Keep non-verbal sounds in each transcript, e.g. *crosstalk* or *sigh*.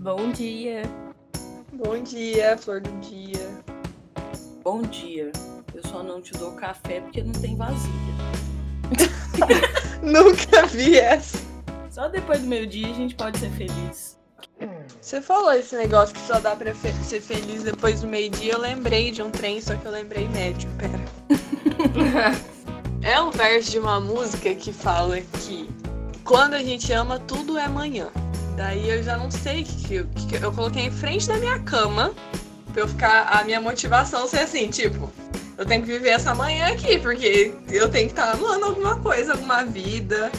Bom dia. Bom dia, flor do dia. Bom dia. Eu só não te dou café porque não tem vasilha. *laughs* Nunca vi essa. Só depois do meio-dia a gente pode ser feliz. Você falou esse negócio que só dá pra fe- ser feliz depois do meio-dia. Eu lembrei de um trem, só que eu lembrei médio. Pera. *laughs* é um verso de uma música que fala que quando a gente ama, tudo é manhã. Daí eu já não sei o que, que, eu- que eu coloquei em frente da minha cama pra eu ficar. A minha motivação ser assim, tipo, eu tenho que viver essa manhã aqui, porque eu tenho que estar amando alguma coisa, alguma vida.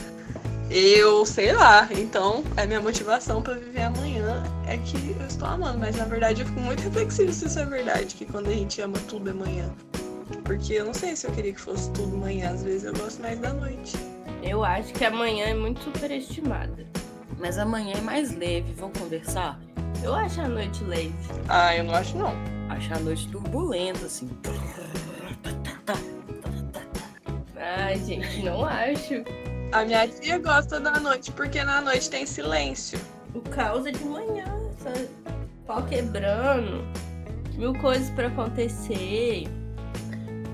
Eu sei lá, então a minha motivação pra viver amanhã é que eu estou amando, mas na verdade eu fico muito reflexivo se isso é verdade, que quando a gente ama tudo é manhã. Porque eu não sei se eu queria que fosse tudo manhã, às vezes eu gosto mais da noite. Eu acho que amanhã é muito superestimada. Mas amanhã é mais leve, vamos conversar? Eu acho a noite leve. Ah, eu não acho não. Achar a noite turbulenta, assim. Ai, gente, não acho. A minha tia gosta da noite porque na noite tem silêncio. O caos é de manhã, sabe? Pau quebrando, mil coisas pra acontecer.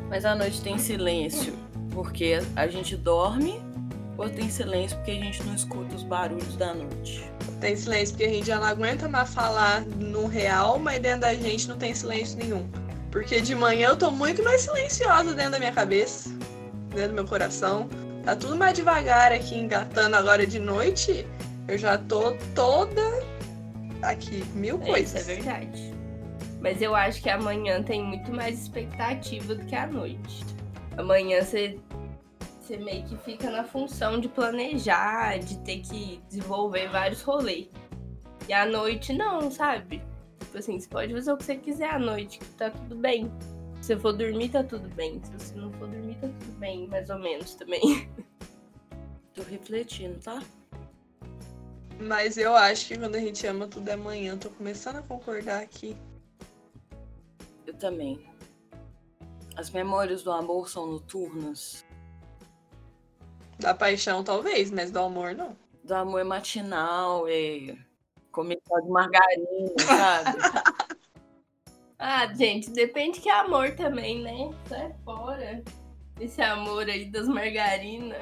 Mas a noite tem silêncio porque a gente dorme ou tem silêncio porque a gente não escuta os barulhos da noite? Tem silêncio porque a gente já não aguenta mais falar no real, mas dentro da gente não tem silêncio nenhum. Porque de manhã eu tô muito mais silenciosa dentro da minha cabeça, dentro do meu coração. Tá tudo mais devagar aqui, engatando agora de noite. Eu já tô toda aqui, mil É, coisas. isso é verdade. Mas eu acho que amanhã tem muito mais expectativa do que a noite. Amanhã você, você meio que fica na função de planejar, de ter que desenvolver vários rolês. E à noite não, sabe? Tipo assim, você pode fazer o que você quiser à noite, que tá tudo bem. Se você for dormir, tá tudo bem. Se você não for dormir, tá tudo bem, mais ou menos também. *laughs* Tô refletindo, tá? Mas eu acho que quando a gente ama tudo é manhã. Tô começando a concordar aqui. Eu também. As memórias do amor são noturnas. Da paixão, talvez, mas do amor, não. Do amor é matinal, é comercial de margarina, sabe? *laughs* Ah, gente, depende que é amor também, né? Sai fora. Esse amor aí das margarinas.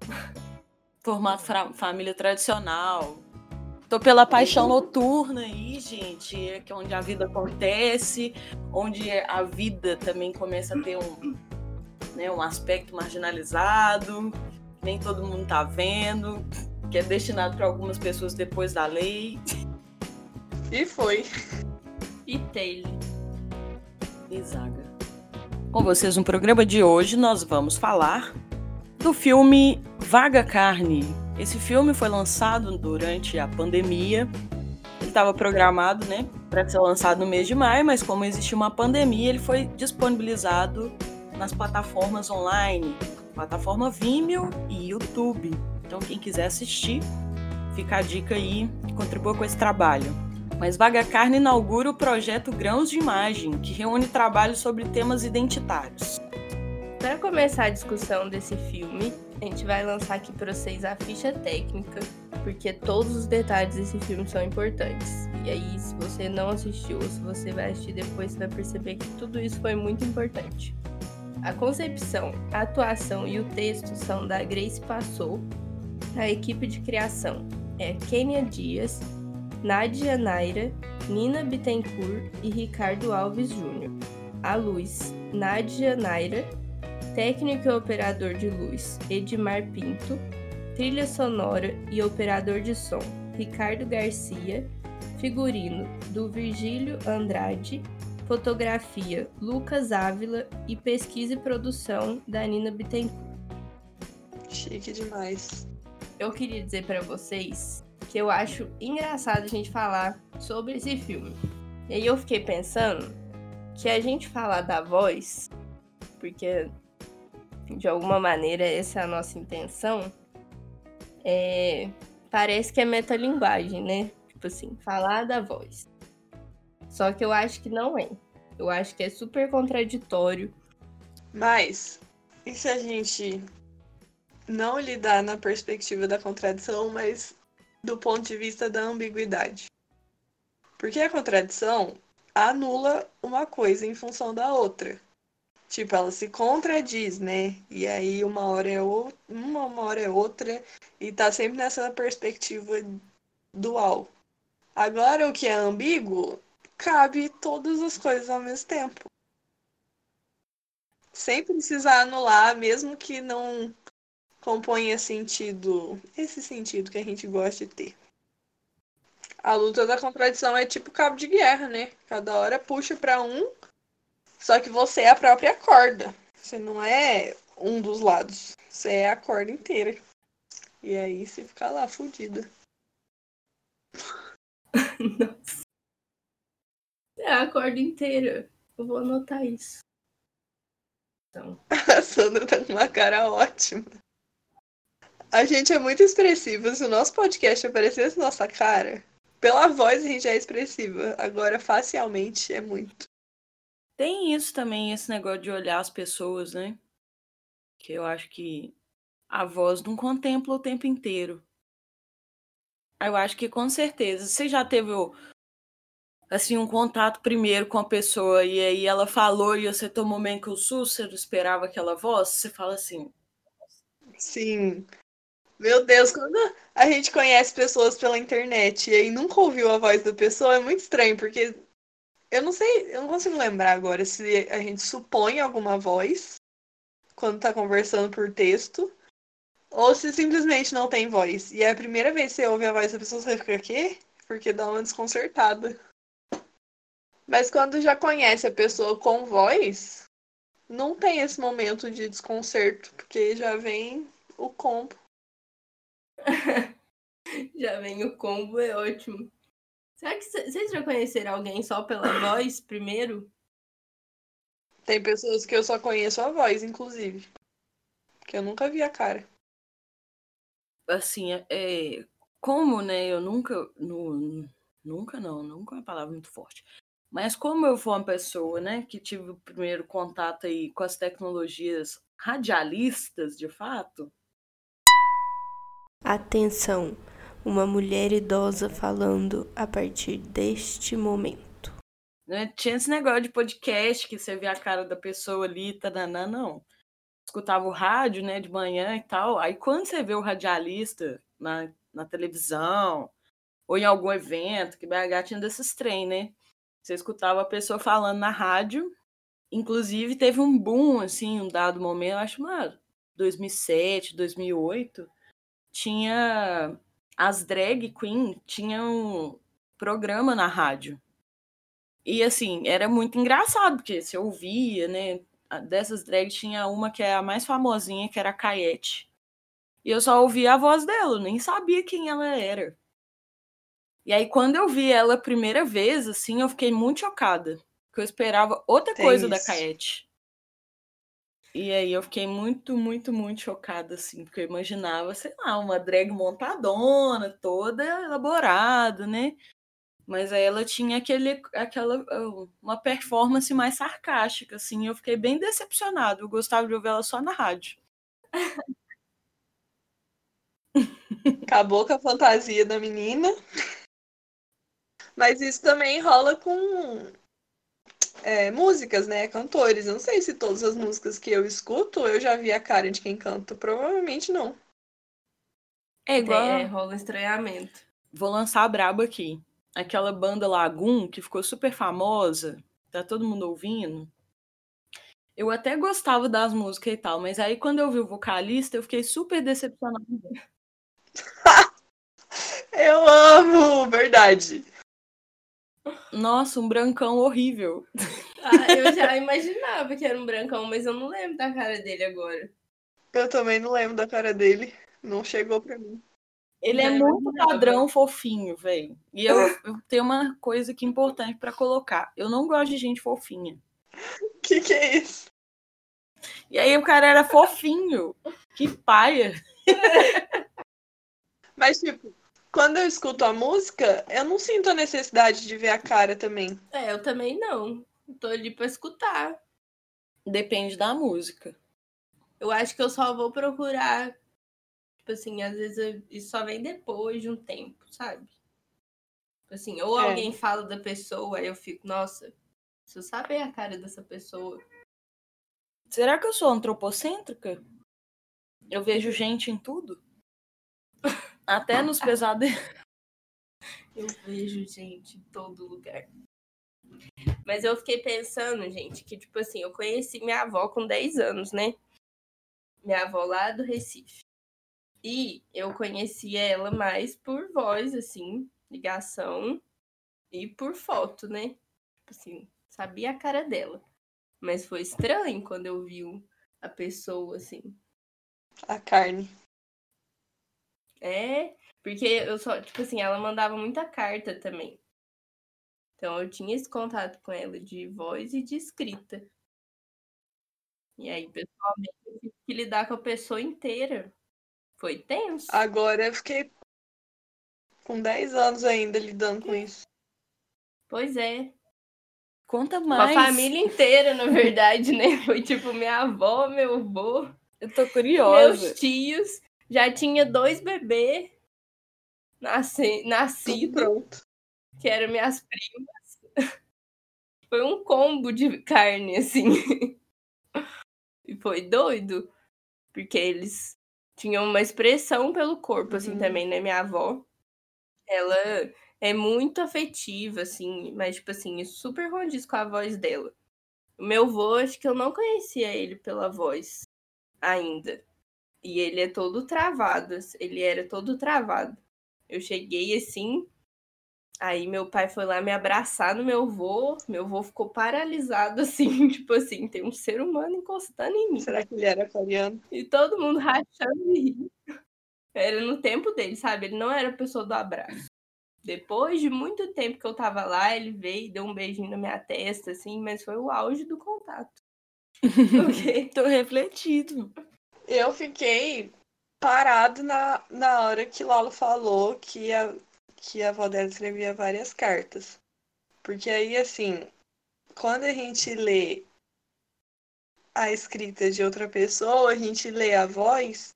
*laughs* Formato fra- família tradicional. Tô pela paixão noturna aí, gente, é que é onde a vida acontece, onde a vida também começa a ter um, né, um aspecto marginalizado, que nem todo mundo tá vendo, que é destinado para algumas pessoas depois da lei. E foi. E Taylor. e Zaga. Com vocês no programa de hoje nós vamos falar do filme Vaga Carne. Esse filme foi lançado durante a pandemia. Ele estava programado, né, para ser lançado no mês de maio, mas como existe uma pandemia, ele foi disponibilizado nas plataformas online, plataforma Vimeo e YouTube. Então quem quiser assistir, fica a dica aí, contribua com esse trabalho. Mas Vaga Carne inaugura o projeto Grãos de Imagem, que reúne trabalhos sobre temas identitários. Para começar a discussão desse filme, a gente vai lançar aqui para vocês a ficha técnica, porque todos os detalhes desse filme são importantes. E aí, se você não assistiu ou se você vai assistir depois, você vai perceber que tudo isso foi muito importante. A concepção, a atuação e o texto são da Grace Passou. A equipe de criação é Kênia Dias, Nádia Naira, Nina Bittencourt e Ricardo Alves Júnior. A luz, Nádia Naira, técnico e operador de luz, Edmar Pinto, trilha sonora e operador de som, Ricardo Garcia, figurino, do Virgílio Andrade, fotografia, Lucas Ávila e pesquisa e produção, da Nina Bittencourt. Chique demais. Eu queria dizer para vocês que eu acho engraçado a gente falar sobre esse filme. E aí eu fiquei pensando que a gente falar da voz, porque de alguma maneira essa é a nossa intenção, é, parece que é metalinguagem, né? Tipo assim, falar da voz. Só que eu acho que não é. Eu acho que é super contraditório. Mas, e se a gente não lidar na perspectiva da contradição, mas do ponto de vista da ambiguidade. Porque a contradição anula uma coisa em função da outra. Tipo, ela se contradiz, né? E aí uma hora é o... uma, uma hora é outra e tá sempre nessa perspectiva dual. Agora o que é ambíguo cabe todas as coisas ao mesmo tempo. Sem precisar anular, mesmo que não componha sentido, esse sentido que a gente gosta de ter. A luta da contradição é tipo cabo de guerra, né? Cada hora puxa para um, só que você é a própria corda. Você não é um dos lados. Você é a corda inteira. E aí você fica lá fudida. *laughs* Nossa. É a corda inteira. Eu vou anotar isso. Então. *laughs* A Sandra tá com uma cara ótima. A gente é muito expressiva. Se o nosso podcast aparecesse nossa cara, pela voz a gente é expressiva. Agora, facialmente, é muito. Tem isso também, esse negócio de olhar as pessoas, né? Que eu acho que a voz não contempla o tempo inteiro. Eu acho que com certeza. Você já teve assim um contato primeiro com a pessoa e aí ela falou e você tomou meio que o susto, você não esperava aquela voz? Você fala assim. Sim. Meu Deus, quando a gente conhece pessoas pela internet e aí nunca ouviu a voz da pessoa, é muito estranho, porque eu não sei, eu não consigo lembrar agora se a gente supõe alguma voz quando tá conversando por texto, ou se simplesmente não tem voz. E é a primeira vez que você ouve a voz da pessoa, você fica aqui? Porque dá uma desconcertada. Mas quando já conhece a pessoa com voz, não tem esse momento de desconcerto, porque já vem o combo. *laughs* já vem o combo, é ótimo. Será que vocês já conheceram alguém só pela *coughs* voz primeiro? Tem pessoas que eu só conheço a voz, inclusive. Que eu nunca vi a cara. Assim, é, como, né, eu nunca. No, nunca não, nunca é uma palavra muito forte. Mas como eu fui uma pessoa, né, que tive o primeiro contato aí com as tecnologias radialistas, de fato, Atenção, uma mulher idosa falando a partir deste momento. Né? Tinha esse negócio de podcast que você vê a cara da pessoa ali, tadanã, não. Escutava o rádio, né, de manhã e tal. Aí quando você vê o radialista na, na televisão, ou em algum evento, que BH tinha desses trem, né? Você escutava a pessoa falando na rádio. Inclusive, teve um boom, assim, um dado momento, acho, mano, 2007, 2008 tinha as drag queen tinham programa na rádio. E assim, era muito engraçado, porque você ouvia, né? Dessas drags tinha uma que é a mais famosinha, que era a Caiete. E eu só ouvia a voz dela, nem sabia quem ela era. E aí, quando eu vi ela a primeira vez, assim, eu fiquei muito chocada. Porque eu esperava outra Tem coisa isso. da Caete. E aí eu fiquei muito, muito, muito chocada, assim, porque eu imaginava, sei lá, uma drag montadona, toda elaborada, né? Mas aí ela tinha aquele, aquela, uma performance mais sarcástica, assim, eu fiquei bem decepcionado. Eu gostava de ouvir ela só na rádio. Acabou com a fantasia da menina. Mas isso também rola com é, músicas, né? Cantores. Eu não sei se todas as músicas que eu escuto eu já vi a cara de quem canta. Provavelmente não. É igual. É, rola estranhamento. Vou lançar a braba aqui. Aquela banda Lagoon, que ficou super famosa, tá todo mundo ouvindo. Eu até gostava das músicas e tal, mas aí quando eu vi o vocalista, eu fiquei super decepcionada. *laughs* eu amo, verdade. Nossa, um brancão horrível. Ah, eu já imaginava que era um brancão, mas eu não lembro da cara dele agora. Eu também não lembro da cara dele. Não chegou pra mim. Ele é muito padrão fofinho, velho. E eu, eu, tenho uma coisa que é importante para colocar. Eu não gosto de gente fofinha. Que que é isso? E aí o cara era fofinho. Que paia. Mas, tipo, quando eu escuto a música, eu não sinto a necessidade de ver a cara também. É, eu também não. Tô ali pra escutar. Depende da música. Eu acho que eu só vou procurar Tipo assim, às vezes eu- isso só vem depois de um tempo, sabe? Tipo assim, ou É. alguém fala da pessoa, aí eu fico, nossa, se eu saber a cara dessa pessoa. Será que eu sou antropocêntrica? Eu vejo gente em tudo? Até nos pesadelos. *laughs* Eu vejo gente em todo lugar. Mas eu fiquei pensando, gente, que, tipo assim, eu conheci minha avó com 10 anos, né? Minha avó lá do Recife. E eu conheci ela mais por voz, assim, ligação e por foto, né? Tipo assim, sabia a cara dela. Mas foi estranho quando eu vi a pessoa, assim. A carne. É, porque eu só, tipo assim, ela mandava muita carta também. Então eu tinha esse contato com ela de voz e de escrita. E aí, pessoalmente, eu tive que lidar com a pessoa inteira. Foi tenso. Agora eu fiquei com 10 anos ainda lidando com isso. Pois é. Conta Com mais. a família inteira, na verdade, né? Foi tipo minha avó, meu avô, Eu tô curiosa. meus tios. Já tinha dois bebês. Tudo nascidos. pronto. que eram minhas primas. *laughs* Foi um combo de carne, assim. *laughs* E foi doido, porque eles tinham uma expressão pelo corpo, assim, Uhum. também, né? Minha avó, ela é muito afetiva, assim, mas, tipo assim, super condiz com a voz dela. O meu avô, acho que eu não conhecia ele pela voz ainda. E ele é todo travado, ele era todo travado. Eu cheguei assim, Aí meu pai foi lá me abraçar no meu vô, meu vô ficou paralisado *laughs* assim, tipo assim, tem um ser humano encostando em mim. Será que ele era aquariano? E todo mundo rachando de rir. Era no tempo dele, sabe? Ele não era a pessoa do abraço. Depois de muito tempo que eu tava lá, ele veio e deu um beijinho na minha testa, assim, mas foi o auge do contato. *laughs* Porque Tô refletido. Eu fiquei parado na, na hora que Lalo falou que a, que a avó dela escrevia várias cartas. Porque aí, assim, quando a gente lê a escrita de outra pessoa, a gente lê a voz,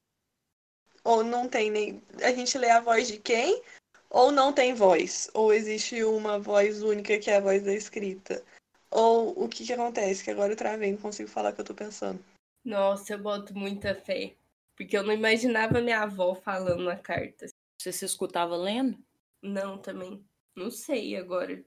ou não tem nem. A gente lê a voz de quem? Ou não tem voz. Ou existe uma voz única que é a voz da escrita. Ou o que que acontece? Que agora eu travei, não consigo falar o que eu tô pensando. Nossa, eu boto muita fé. Porque eu não imaginava minha avó falando na carta. Você se escutava lendo? Não, também. Não sei agora.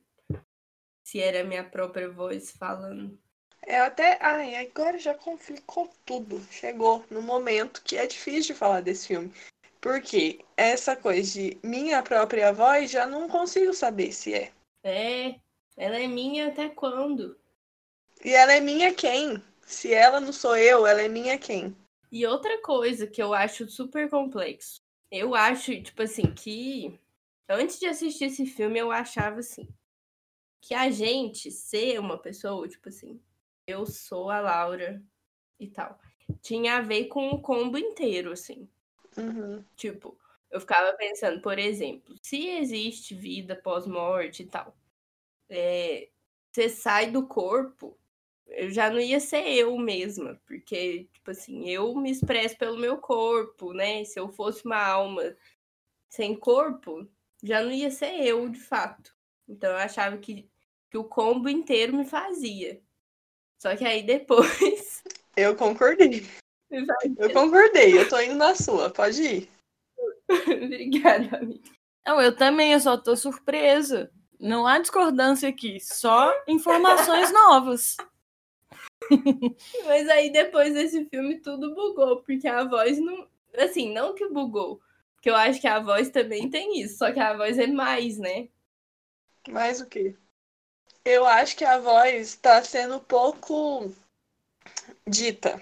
Se era a minha própria voz falando. É até. Ai, agora já complicou tudo. Chegou no momento que é difícil de falar desse filme. Porque essa coisa de minha própria voz já não consigo saber se é. É, ela é minha até quando? E ela é minha quem? Se ela não sou eu, ela é minha quem? E outra coisa que eu acho super complexo. Eu acho, tipo assim, que antes de assistir esse filme, eu achava assim. Que a gente ser uma pessoa, tipo assim, eu sou a Laura e tal. Tinha a ver com o combo inteiro, assim. Uhum. Tipo, eu ficava pensando, por exemplo, se existe vida pós-morte e tal, é, você sai do corpo, eu já não ia ser eu mesma, porque, tipo assim, eu me expresso pelo meu corpo, né? Se eu fosse uma alma sem corpo, já não ia ser eu, de fato. Então eu achava que, que o combo inteiro me fazia. Só que aí depois. *laughs* Eu concordei. *laughs* Eu concordei. Eu tô indo na sua. Pode ir. *laughs* Obrigada, amiga. Não, eu também, eu só tô surpresa. Não há discordância aqui, só informações novas. *laughs* Mas aí depois desse filme tudo bugou, porque a voz não. Assim, não que bugou. Porque eu acho que a voz também tem isso, só que a voz é mais, né? Mais o quê? Eu acho que a voz tá sendo pouco dita.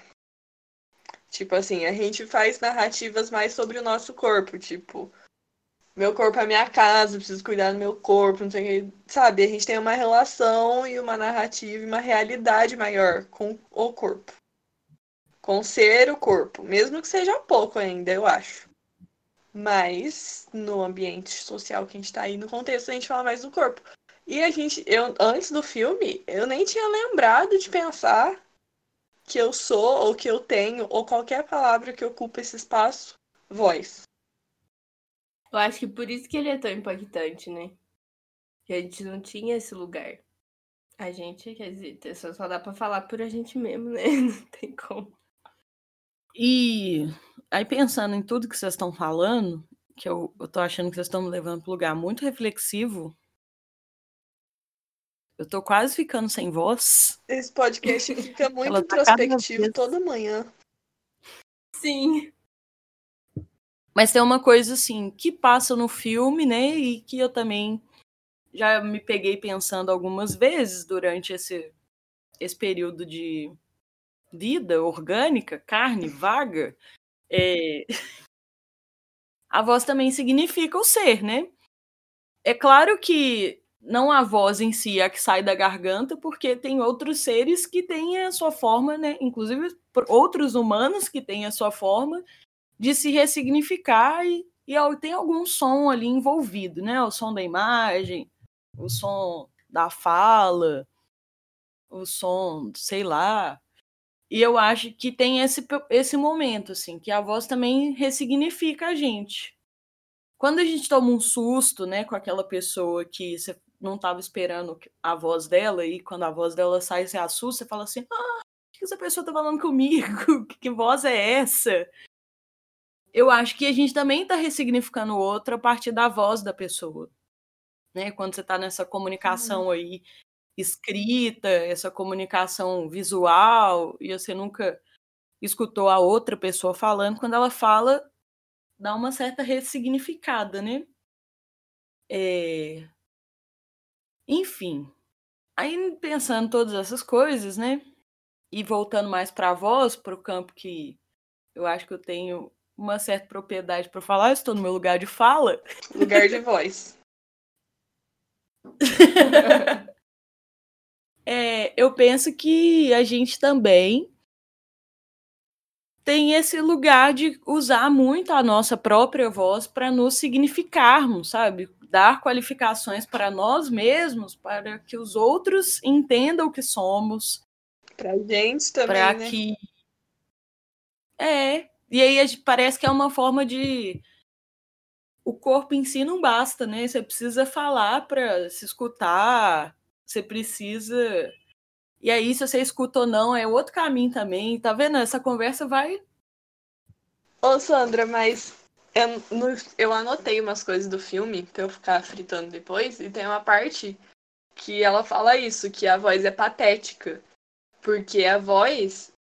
Tipo assim, a gente faz narrativas mais sobre o nosso corpo, tipo, meu corpo é minha casa, preciso cuidar do meu corpo, não sei o que, sabe? A gente tem uma relação e uma narrativa e uma realidade maior com o corpo. Com ser o corpo, mesmo que seja pouco ainda, eu acho. Mas no ambiente social que a gente tá aí, no contexto, a gente fala mais do corpo. E a gente, eu antes do filme, eu nem tinha lembrado de pensar que eu sou ou que eu tenho ou qualquer palavra que ocupa esse espaço voz. Eu acho que por isso que ele é tão impactante, né? Que a gente não tinha esse lugar. A gente, quer dizer, só, só dá pra falar por a gente mesmo, *laughs* né? Não tem como. E aí, pensando em tudo que vocês estão falando, que eu, eu tô achando que vocês estão me levando para um lugar muito reflexivo. Eu tô quase ficando sem voz. Esse podcast fica *laughs* muito tá introspectivo toda manhã. Sim. Mas tem uma coisa assim que passa no filme, né? E que eu também já me peguei pensando algumas vezes durante esse, esse período de vida orgânica, carne, vaga. É... *laughs* A voz também significa o ser, né? É claro que não a voz em si é a que sai da garganta, porque tem outros seres que têm a sua forma, né? Inclusive outros humanos que têm a sua forma de se ressignificar e, e tem algum som ali envolvido, né? O som da imagem, o som da fala, o som, sei lá. E eu acho que tem esse, esse momento, assim, que a voz também ressignifica a gente. Quando a gente toma um susto, né, com aquela pessoa que você não estava esperando a voz dela, e quando a voz dela sai, você assusta, você fala assim: ah, o que essa pessoa tá falando comigo? *laughs* Que, que voz é essa? Eu acho que a gente também está ressignificando o outro a partir da voz da pessoa né? Quando você está nessa comunicação uhum. aí escrita, essa comunicação visual, e você nunca escutou a outra pessoa falando, quando ela fala, dá uma certa ressignificada, né? É... Enfim, aí pensando todas essas coisas, né? E voltando mais para a voz, para o campo que eu acho que eu tenho uma certa propriedade para falar, eu estou no meu lugar de fala. *laughs* Lugar de voz. *laughs* é, eu penso que a gente também tem esse lugar de usar muito a nossa própria voz para nos significarmos, sabe? Dar qualificações para nós mesmos, para que os outros entendam o que somos. Para gente também, pra né? que É, e aí parece que é uma forma de o corpo em si não basta, né? Você precisa falar para se escutar, você precisa. E aí, se você escuta ou não, é outro caminho também. Tá vendo? Essa conversa vai. Ô, Sandra, mas eu, eu anotei umas coisas do filme pra eu ficar fritando depois, e tem uma parte que ela fala isso, que a voz é patética. Porque a voz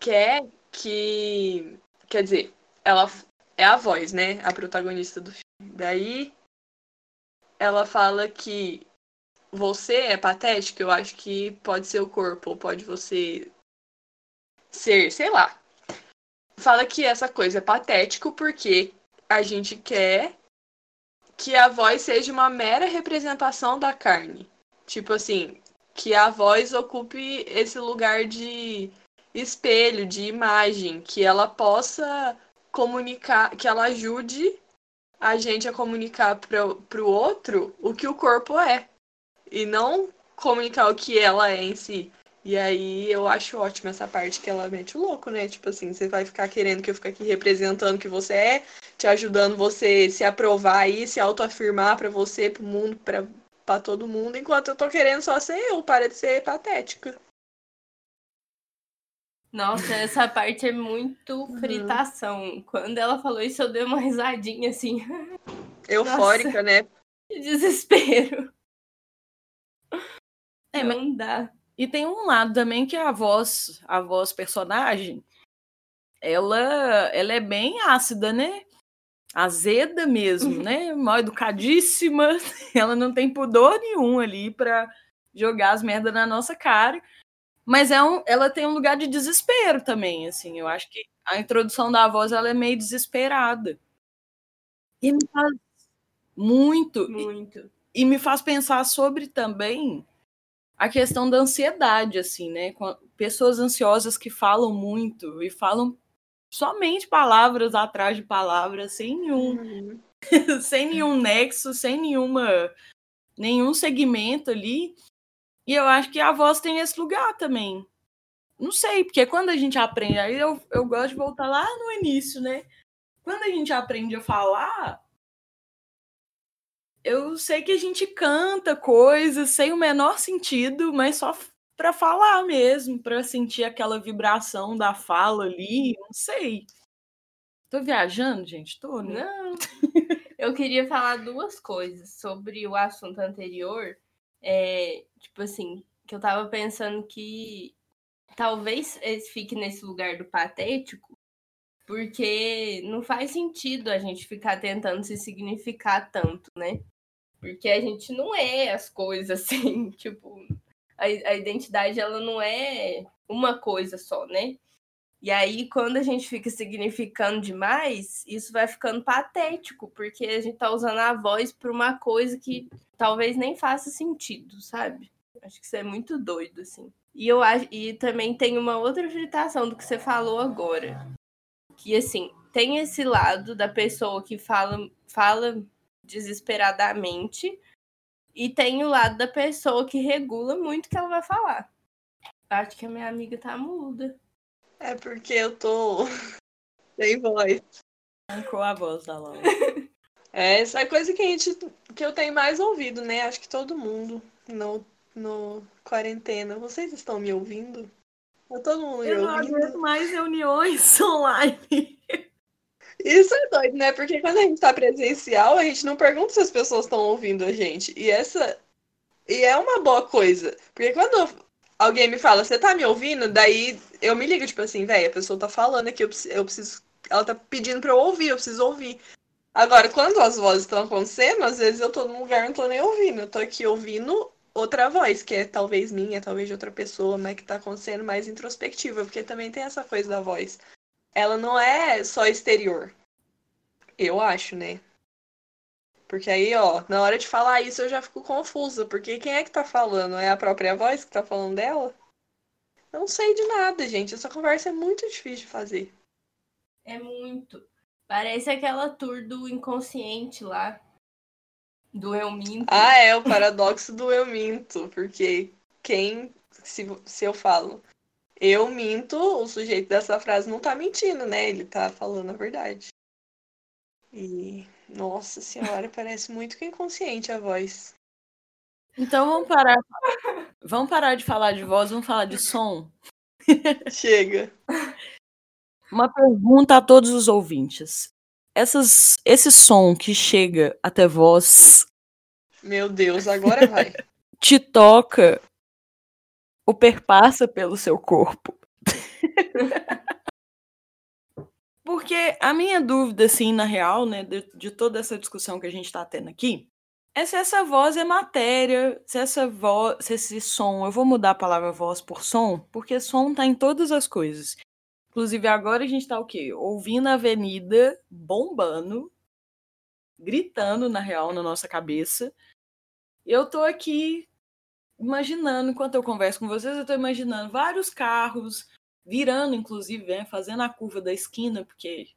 quer que. Quer dizer, ela é a voz, né? A protagonista do filme. Daí ela fala que você é patético, eu acho que pode ser o corpo, ou pode você ser, sei lá. Fala que essa coisa é patético porque a gente quer que a voz seja uma mera representação da carne. Tipo assim, que a voz ocupe esse lugar de espelho, de imagem, que ela possa comunicar, que ela ajude a gente a comunicar para o outro o que o corpo é. E não comunicar o que ela é em si. E aí eu acho ótimo essa parte que ela mete o louco, né? Tipo assim, você vai ficar querendo que eu fique aqui representando que você é, te ajudando você se aprovar aí, se autoafirmar para você, pro mundo, para todo mundo, enquanto eu tô querendo só ser eu, para de ser patética. Nossa, essa parte é muito uhum. fritação. Quando ela falou isso, eu dei uma risadinha assim. *laughs* Eufórica, Nossa, né? Que desespero. É, não mas... dá. E tem um lado também que a voz, a voz personagem, ela, ela é bem ácida, né? Azeda mesmo, *laughs* né? Mal educadíssima. *laughs* Ela não tem pudor nenhum ali para jogar as merdas na nossa cara. Mas é um, ela tem um lugar de desespero também, assim. Eu acho que a introdução da voz ela é meio desesperada. E me faz muito. Muito. E, e me faz pensar sobre também a questão da ansiedade, assim, né? Com pessoas ansiosas que falam muito e falam somente palavras atrás de palavras, sem nenhum, uhum. *laughs* sem nenhum nexo, sem nenhuma nenhum segmento ali. E eu acho que a voz tem esse lugar também. Não sei, porque quando a gente aprende, aí eu, eu gosto de voltar lá no início, né? quando a gente aprende a falar, eu sei que a gente canta coisas sem o menor sentido, mas só para falar mesmo, para sentir aquela vibração da fala ali, não sei. Tô viajando, gente? Tô, né? Não. eu queria falar duas coisas sobre o assunto anterior. É, tipo assim, que eu tava pensando que talvez fique nesse lugar do patético, porque não faz sentido a gente ficar tentando se significar tanto, né? Porque a gente não é as coisas *laughs* assim, tipo, a, a identidade ela não é uma coisa só, né? E aí, quando a gente fica significando demais, isso vai ficando patético, porque a gente tá usando a voz para uma coisa que talvez nem faça sentido, sabe? Acho que isso é muito doido, assim. E eu e também tem uma outra agitação do que você falou agora. Que assim, tem esse lado da pessoa que fala, fala desesperadamente, e tem o lado da pessoa que regula muito o que ela vai falar. Acho que a minha amiga tá muda. É porque eu tô *laughs* sem voz. Arrancou a voz da Laura. *laughs* É, essa é coisa que a gente que eu tenho mais ouvido, né? Acho que todo mundo no, no quarentena. Vocês estão me ouvindo? Tá todo mundo me eu ouvindo? não aguento mais reuniões *laughs* online. Isso é doido, né? Porque quando a gente tá presencial, a gente não pergunta se as pessoas estão ouvindo a gente. E essa. E é uma boa coisa. Porque quando alguém me fala, você tá me ouvindo? Daí eu me ligo, tipo assim, velho, a pessoa tá falando aqui, eu preciso, eu preciso. Ela tá pedindo pra eu ouvir, eu preciso ouvir. Agora, quando as vozes estão acontecendo, às vezes eu tô num lugar e não tô nem ouvindo. Eu tô aqui ouvindo outra voz, que é talvez minha, talvez de outra pessoa, mas que tá acontecendo mais introspectiva, porque também tem essa coisa da voz ela não é só exterior. Eu acho, né? Porque aí, ó, na hora de falar isso eu já fico confusa, porque quem é que tá falando? É a própria voz que tá falando dela? Eu não sei de nada, gente. Essa conversa é muito difícil de fazer. É muito. Parece aquela tour do inconsciente lá. Do eu minto. Ah, é, o paradoxo do eu minto. Porque quem. Se, se eu falo, eu minto, o sujeito dessa frase não tá mentindo, né? Ele tá falando a verdade. E, nossa senhora, parece muito que inconsciente a voz. Então vamos parar. Vamos parar de falar de voz, vamos falar de som. Chega. Uma pergunta a todos os ouvintes. Essas, esse som que chega até vós. Meu Deus, agora vai. *laughs* Te toca ou perpassa pelo seu corpo. *laughs* Porque a minha dúvida, assim, na real, né, de, de toda essa discussão que a gente está tendo aqui, é se essa voz é matéria, se essa voz, se esse som, eu vou mudar a palavra voz por som, porque som tá em todas as coisas. Inclusive agora a gente tá o quê? Ouvindo a avenida bombando, gritando na real na nossa cabeça. Eu tô aqui imaginando, enquanto eu converso com vocês, eu estou imaginando vários carros virando, inclusive, né, fazendo a curva da esquina, porque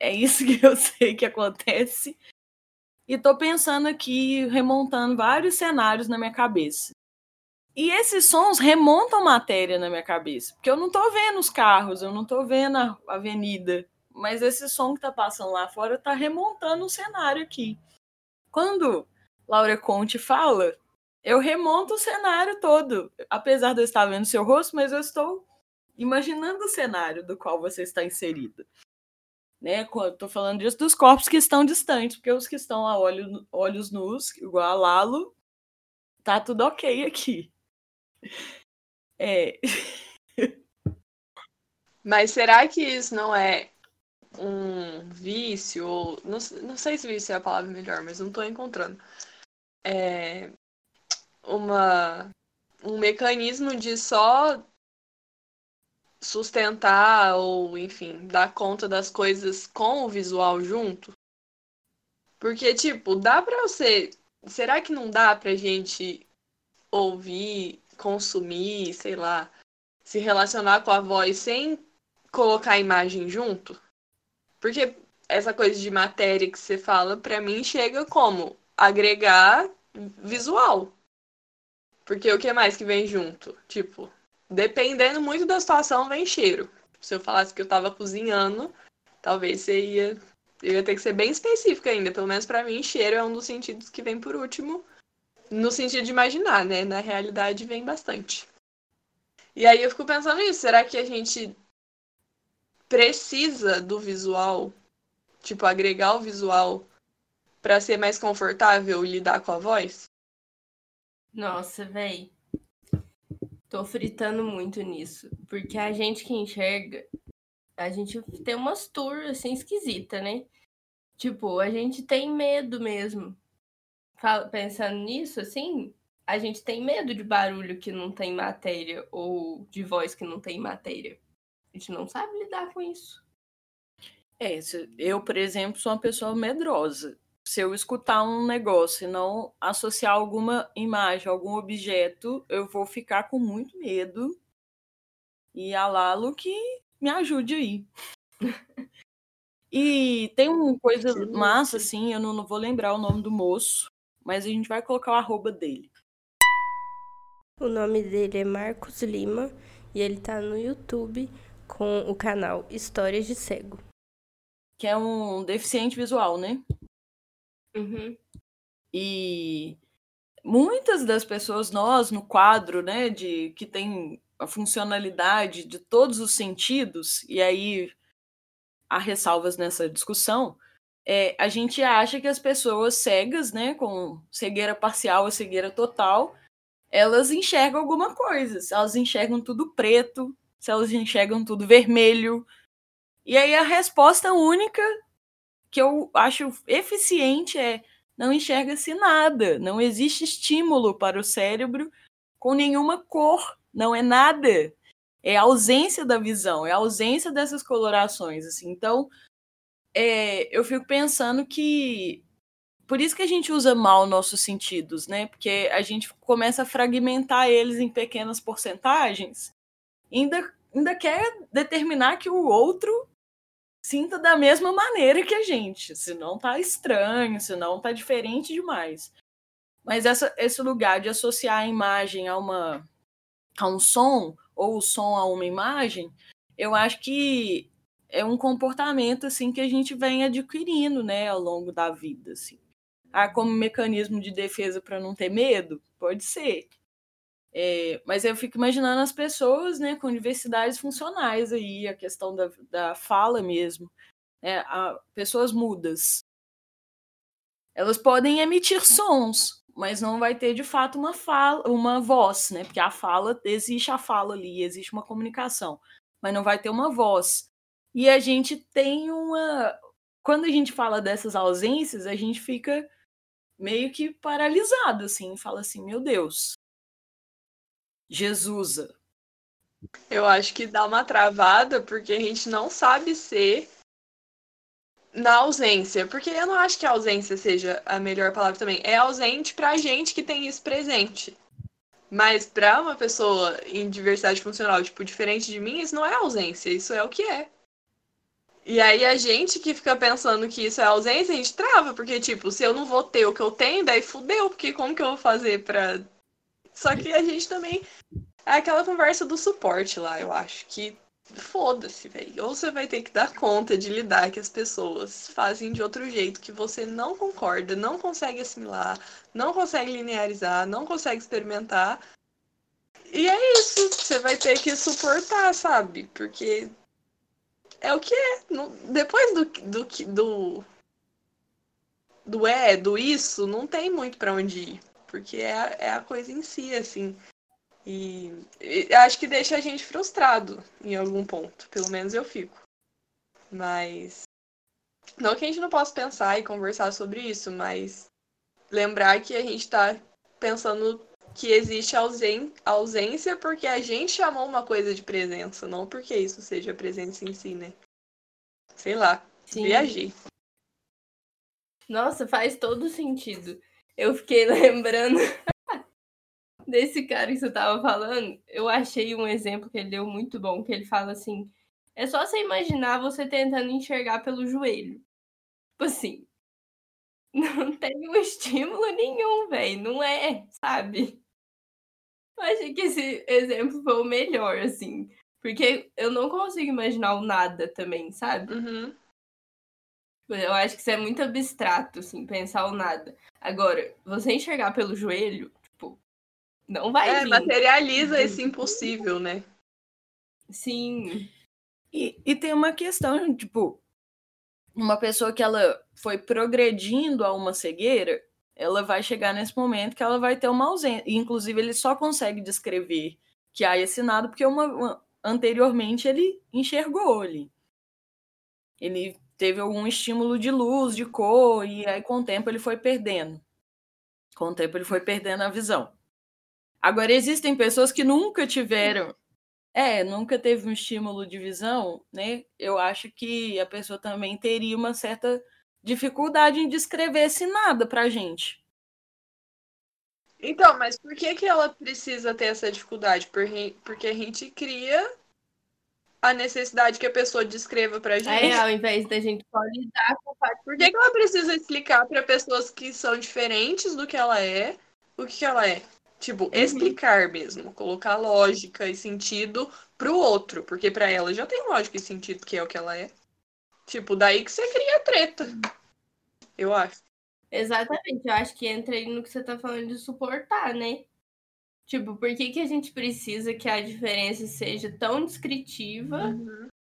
é isso *laughs* que eu sei que acontece. E estou pensando aqui, remontando vários cenários na minha cabeça. E esses sons remontam matéria na minha cabeça, porque eu não estou vendo os carros, eu não estou vendo a avenida, mas esse som que está passando lá fora está remontando o cenário aqui. Quando Laura Conte fala, eu remonto o cenário todo. Apesar de eu estar vendo seu rosto, mas eu estou imaginando o cenário do qual você está inserido. Né? Estou falando disso dos corpos que estão distantes, porque os que estão a olho, olhos nus, igual a Lalo, tá tudo ok aqui. É. *laughs* Mas será que isso não é um vício? Ou, não, não sei se vício é a palavra melhor, mas não estou encontrando. É, uma, um mecanismo de só sustentar ou, enfim, dar conta das coisas com o visual junto. Porque, tipo, dá pra você. Será que não dá pra gente ouvir, consumir, sei lá, se relacionar com a voz sem colocar a imagem junto? Porque essa coisa de matéria que você fala, pra mim, chega como agregar visual. Porque o que mais que vem junto? Tipo, dependendo muito da situação, vem cheiro. Se eu falasse que eu tava cozinhando, talvez você ia, eu ia ter que ser bem específica ainda. Pelo menos para mim, cheiro é um dos sentidos que vem por último. No sentido de imaginar, né? Na realidade, vem bastante. E aí eu fico pensando nisso. Será que a gente precisa do visual? Tipo, agregar o visual para ser mais confortável lidar com a voz? Nossa, véi. Tô fritando muito nisso. Porque a gente que enxerga, a gente tem umas tour assim esquisita, né? Tipo, a gente tem medo mesmo. Pensando nisso, assim, a gente tem medo de barulho que não tem matéria ou de voz que não tem matéria. A gente não sabe lidar com isso. É, eu, por exemplo, sou uma pessoa medrosa se eu escutar um negócio e não associar alguma imagem, algum objeto, eu vou ficar com muito medo. E a Lalo que me ajude aí. e tem uma coisa massa, assim, eu não, não, vou lembrar o nome do moço, mas a gente vai colocar o arroba dele. O nome dele é Marcos Lima e ele tá no YouTube com o canal Histórias de Cego. Que é um deficiente visual, né? Uhum. E muitas das pessoas, nós no quadro, né, de que tem a funcionalidade de todos os sentidos, e aí há ressalvas nessa discussão, é, a gente acha que as pessoas cegas, né, com cegueira parcial ou cegueira total, elas enxergam alguma coisa. Se elas enxergam tudo preto, se elas enxergam tudo vermelho. E aí a resposta única que eu acho eficiente é não enxerga-se nada, não existe estímulo para o cérebro com nenhuma cor, não é nada. É a ausência da visão, é a ausência dessas colorações. Assim. Então, é, eu fico pensando que por isso que a gente usa mal nossos sentidos, né? Porque a gente começa a fragmentar eles em pequenas porcentagens, ainda, ainda quer determinar que o outro sinta da mesma maneira que a gente, se não tá estranho, se não tá diferente demais. Mas essa, esse lugar de associar a imagem a uma a um som ou o som a uma imagem, eu acho que é um comportamento assim que a gente vem adquirindo, né, ao longo da vida, assim. Ah, como mecanismo de defesa para não ter medo, pode ser. É, mas eu fico imaginando as pessoas né, com diversidades funcionais aí, a questão da, da fala mesmo. É, a, pessoas mudas. Elas podem emitir sons, mas não vai ter de fato uma fala, uma voz, né? Porque a fala, existe a fala ali, existe uma comunicação, mas não vai ter uma voz. E a gente tem uma. Quando a gente fala dessas ausências, a gente fica meio que paralisado, assim, fala assim, meu Deus, Jesusa. Eu acho que dá uma travada porque a gente não sabe ser na ausência. Porque eu não acho que a ausência seja a melhor palavra também. É ausente pra gente que tem isso presente. Mas pra uma pessoa em diversidade funcional, tipo, diferente de mim, isso não é ausência, isso é o que é. E aí a gente que fica pensando que isso é ausência, a gente trava, porque, tipo, se eu não vou ter o que eu tenho, daí fudeu, porque como que eu vou fazer pra só que a gente também. É aquela conversa do suporte lá, eu acho. Que foda-se, velho. Ou você vai ter que dar conta de lidar que as pessoas fazem de outro jeito que você não concorda, não consegue assimilar, não consegue linearizar, não consegue experimentar. E é isso. Você vai ter que suportar, sabe? Porque é o que é. Depois do, do, do, do é, do isso, não tem muito para onde ir porque é a, é a coisa em si, assim. E, e acho que deixa a gente frustrado em algum ponto, pelo menos eu fico. Mas não que a gente não possa pensar e conversar sobre isso, mas lembrar que a gente está pensando que existe ausência porque a gente chamou uma coisa de presença, não porque isso seja presença em si, né? Sei lá, Sim. viajei. Nossa, faz todo sentido eu fiquei *laughs* lembrando desse cara que você tava falando. Eu achei um exemplo que ele deu muito bom, que ele fala assim: é só você imaginar você tentando enxergar pelo joelho. Tipo assim, *laughs* não tem um estímulo nenhum, velho. Não é, sabe? Eu achei que esse exemplo foi o melhor, assim. Porque eu não consigo imaginar o nada também, sabe? Uhum. Eu acho que isso é muito abstrato, assim, pensar o nada. Agora, você enxergar pelo joelho, tipo, não vai É, vir. materializa esse impossível, né? Sim. E, e tem uma questão, tipo, uma pessoa que ela foi progredindo a uma cegueira, ela vai chegar nesse momento que ela vai ter uma ausência. Inclusive, ele só consegue descrever que há esse nada porque uma, uma- anteriormente ele enxergou ali. Ele teve algum estímulo de luz, de cor, e aí com o tempo ele foi perdendo. Com o tempo ele foi perdendo a visão. Agora, existem pessoas que nunca tiveram é, nunca teve um estímulo de visão, né? Eu acho que a pessoa também teria uma certa dificuldade em descrever esse nada pra gente. Então, mas por que, que ela precisa ter essa dificuldade? Porque, a gente cria a necessidade que a pessoa descreva pra gente. Aí, ao invés da gente só lidar com o fato Por que, que ela precisa explicar pra pessoas que são diferentes do que ela é, o que, que ela é? Tipo, explicar mesmo, colocar lógica e sentido pro outro, porque pra ela já tem lógica e sentido que é o que ela é. Tipo, daí que você cria treta. Eu acho. Exatamente, eu acho que entra aí no que você tá falando de suportar, né? Tipo, por que, que a gente precisa que a diferença seja tão descritiva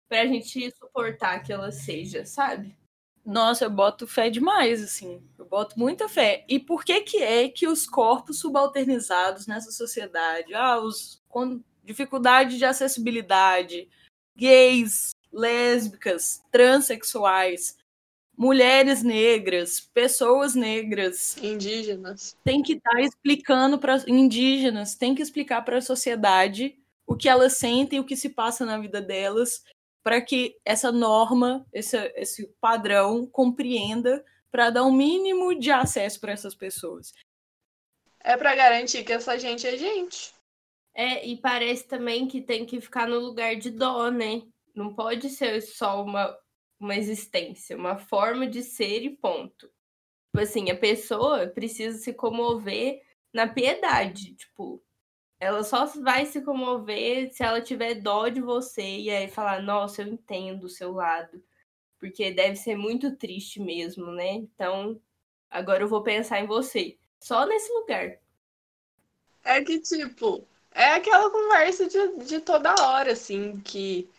pra gente suportar que ela seja, sabe? Nossa, eu boto fé demais, assim. Eu boto muita fé. E por que que é que os corpos subalternizados nessa sociedade, ah, os com dificuldade de acessibilidade, gays, lésbicas, transexuais, mulheres negras, pessoas negras, Indígenas. tem que estar explicando para indígenas, tem que explicar para a sociedade o que elas sentem, o que se passa na vida delas, para que essa norma, esse, esse padrão compreenda, para dar um mínimo de acesso para essas pessoas. É pra garantir que essa gente é gente. É, e parece também que tem que ficar no lugar de dó, né? Não pode ser só uma, uma existência, uma forma de ser e ponto. Tipo assim, a pessoa precisa se comover na piedade. Tipo, ela só vai se comover se ela tiver dó de você e aí falar, nossa, eu entendo o seu lado. Porque deve ser muito triste mesmo, né? Então, agora eu vou pensar em você. Só nesse lugar. É que, tipo, é aquela conversa de, de toda hora, assim, que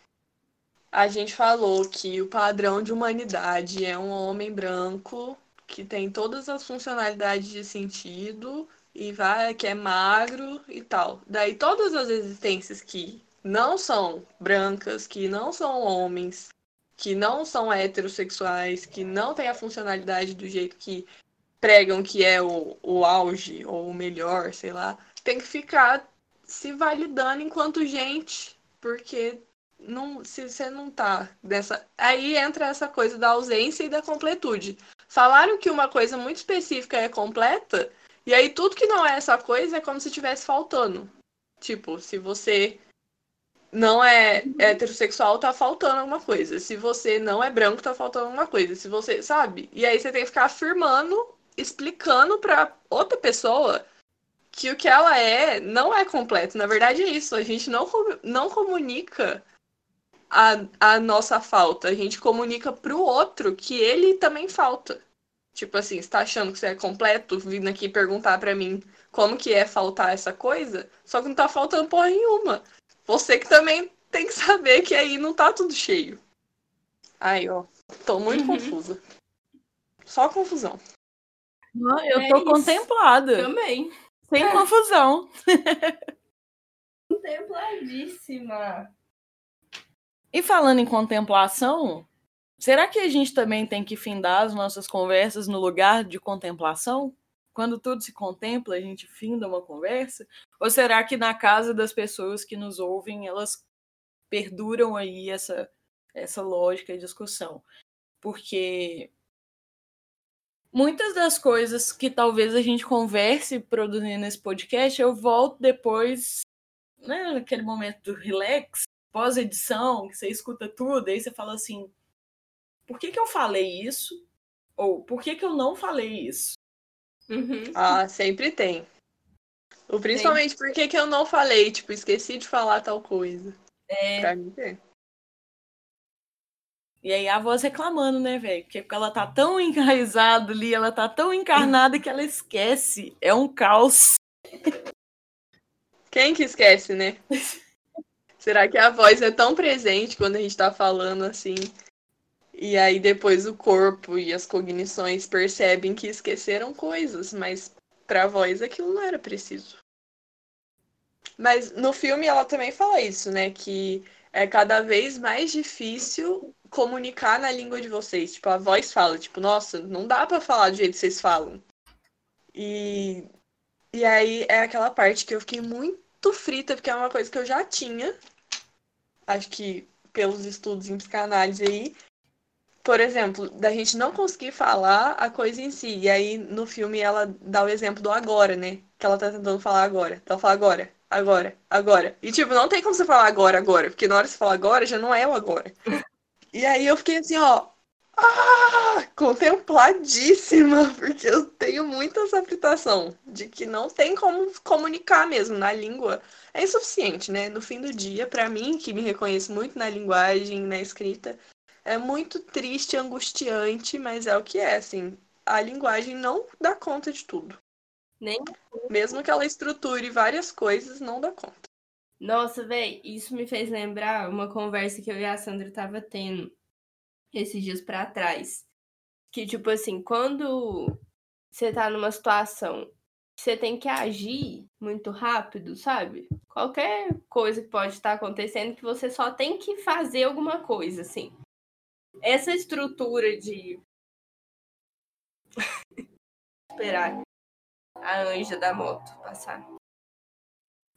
a gente falou que o padrão de humanidade é um homem branco que tem todas as funcionalidades de sentido e vai, que é magro e tal. Daí todas as existências que não são brancas, que não são homens, que não são heterossexuais, que não têm a funcionalidade do jeito que pregam que é o, o auge ou o melhor, sei lá, tem que ficar se validando enquanto gente, porque não, se você não tá dessa. Aí entra essa coisa da ausência e da completude. Falaram que uma coisa muito específica é completa, e aí tudo que não é essa coisa é como se estivesse faltando. Tipo, se você não é heterossexual, tá faltando alguma coisa. Se você não é branco, tá faltando alguma coisa. Se você, sabe? E aí você tem que ficar afirmando, explicando pra outra pessoa que o que ela é não é completo. Na verdade é isso. A gente não, não comunica a, a nossa falta. A gente comunica pro outro que ele também falta. Tipo assim, você tá achando que você é completo, vindo aqui perguntar pra mim como que é faltar essa coisa, só que não tá faltando porra nenhuma. Você que também tem que saber que aí não tá tudo cheio. Aí, ó. Tô muito Uhum. confusa. Só confusão. Eu É tô isso. contemplada, Também. sem confusão. *laughs* Contempladíssima. E falando em contemplação, será que a gente também tem que findar as nossas conversas no lugar de contemplação? Quando tudo se contempla, a gente finda uma conversa? Ou será que na casa das pessoas que nos ouvem, elas perduram aí essa, essa lógica e discussão? Porque muitas das coisas que talvez a gente converse produzindo esse podcast, eu volto depois, né, naquele momento do relax, pós-edição, que você escuta tudo, aí você fala assim: por que, que eu falei isso? Ou por que, que eu não falei isso? Uhum. Ah, sempre tem. O principalmente por que que eu não falei, tipo, esqueci de falar tal coisa. É, Pra mim tem. E aí a voz reclamando, né, velho? Porque ela tá tão enraizada ali, ela tá tão encarnada que ela esquece. É um caos. Quem que esquece, né? *laughs* Será que a voz é tão presente quando a gente tá falando assim? E aí depois o corpo e as cognições percebem que esqueceram coisas, mas pra voz aquilo não era preciso. Mas no filme ela também fala isso, né? Que é cada vez mais difícil comunicar na língua de vocês. Tipo, a voz fala, tipo, nossa, não dá para falar do jeito que vocês falam. E, e aí é aquela parte que eu fiquei muito frita, porque é uma coisa que eu já tinha. Acho que pelos estudos em psicanálise aí. Por exemplo, da gente não conseguir falar a coisa em si. E aí no filme ela dá o exemplo do agora, né? Que ela tá tentando falar agora. Ela fala agora, agora, agora. E tipo, não tem como você falar agora, agora. Porque na hora que você fala agora, já não é o agora. E aí eu fiquei assim, ó. Ah, contempladíssima, porque eu tenho muita essa fritação de que não tem como comunicar mesmo na língua. É insuficiente, né? No fim do dia, para mim, que me reconheço muito na linguagem, na escrita, é muito triste, angustiante, mas é o que é, assim. A linguagem não dá conta de tudo. Nem. Mesmo que ela estruture várias coisas, não dá conta. Nossa, velho, isso me fez lembrar uma conversa que eu e a Sandra tava tendo esses dias para trás. Que, tipo assim, quando você tá numa situação você tem que agir muito rápido, sabe? Qualquer coisa que pode estar acontecendo que você só tem que fazer alguma coisa, assim. Essa estrutura de *laughs* esperar a anja da moto passar.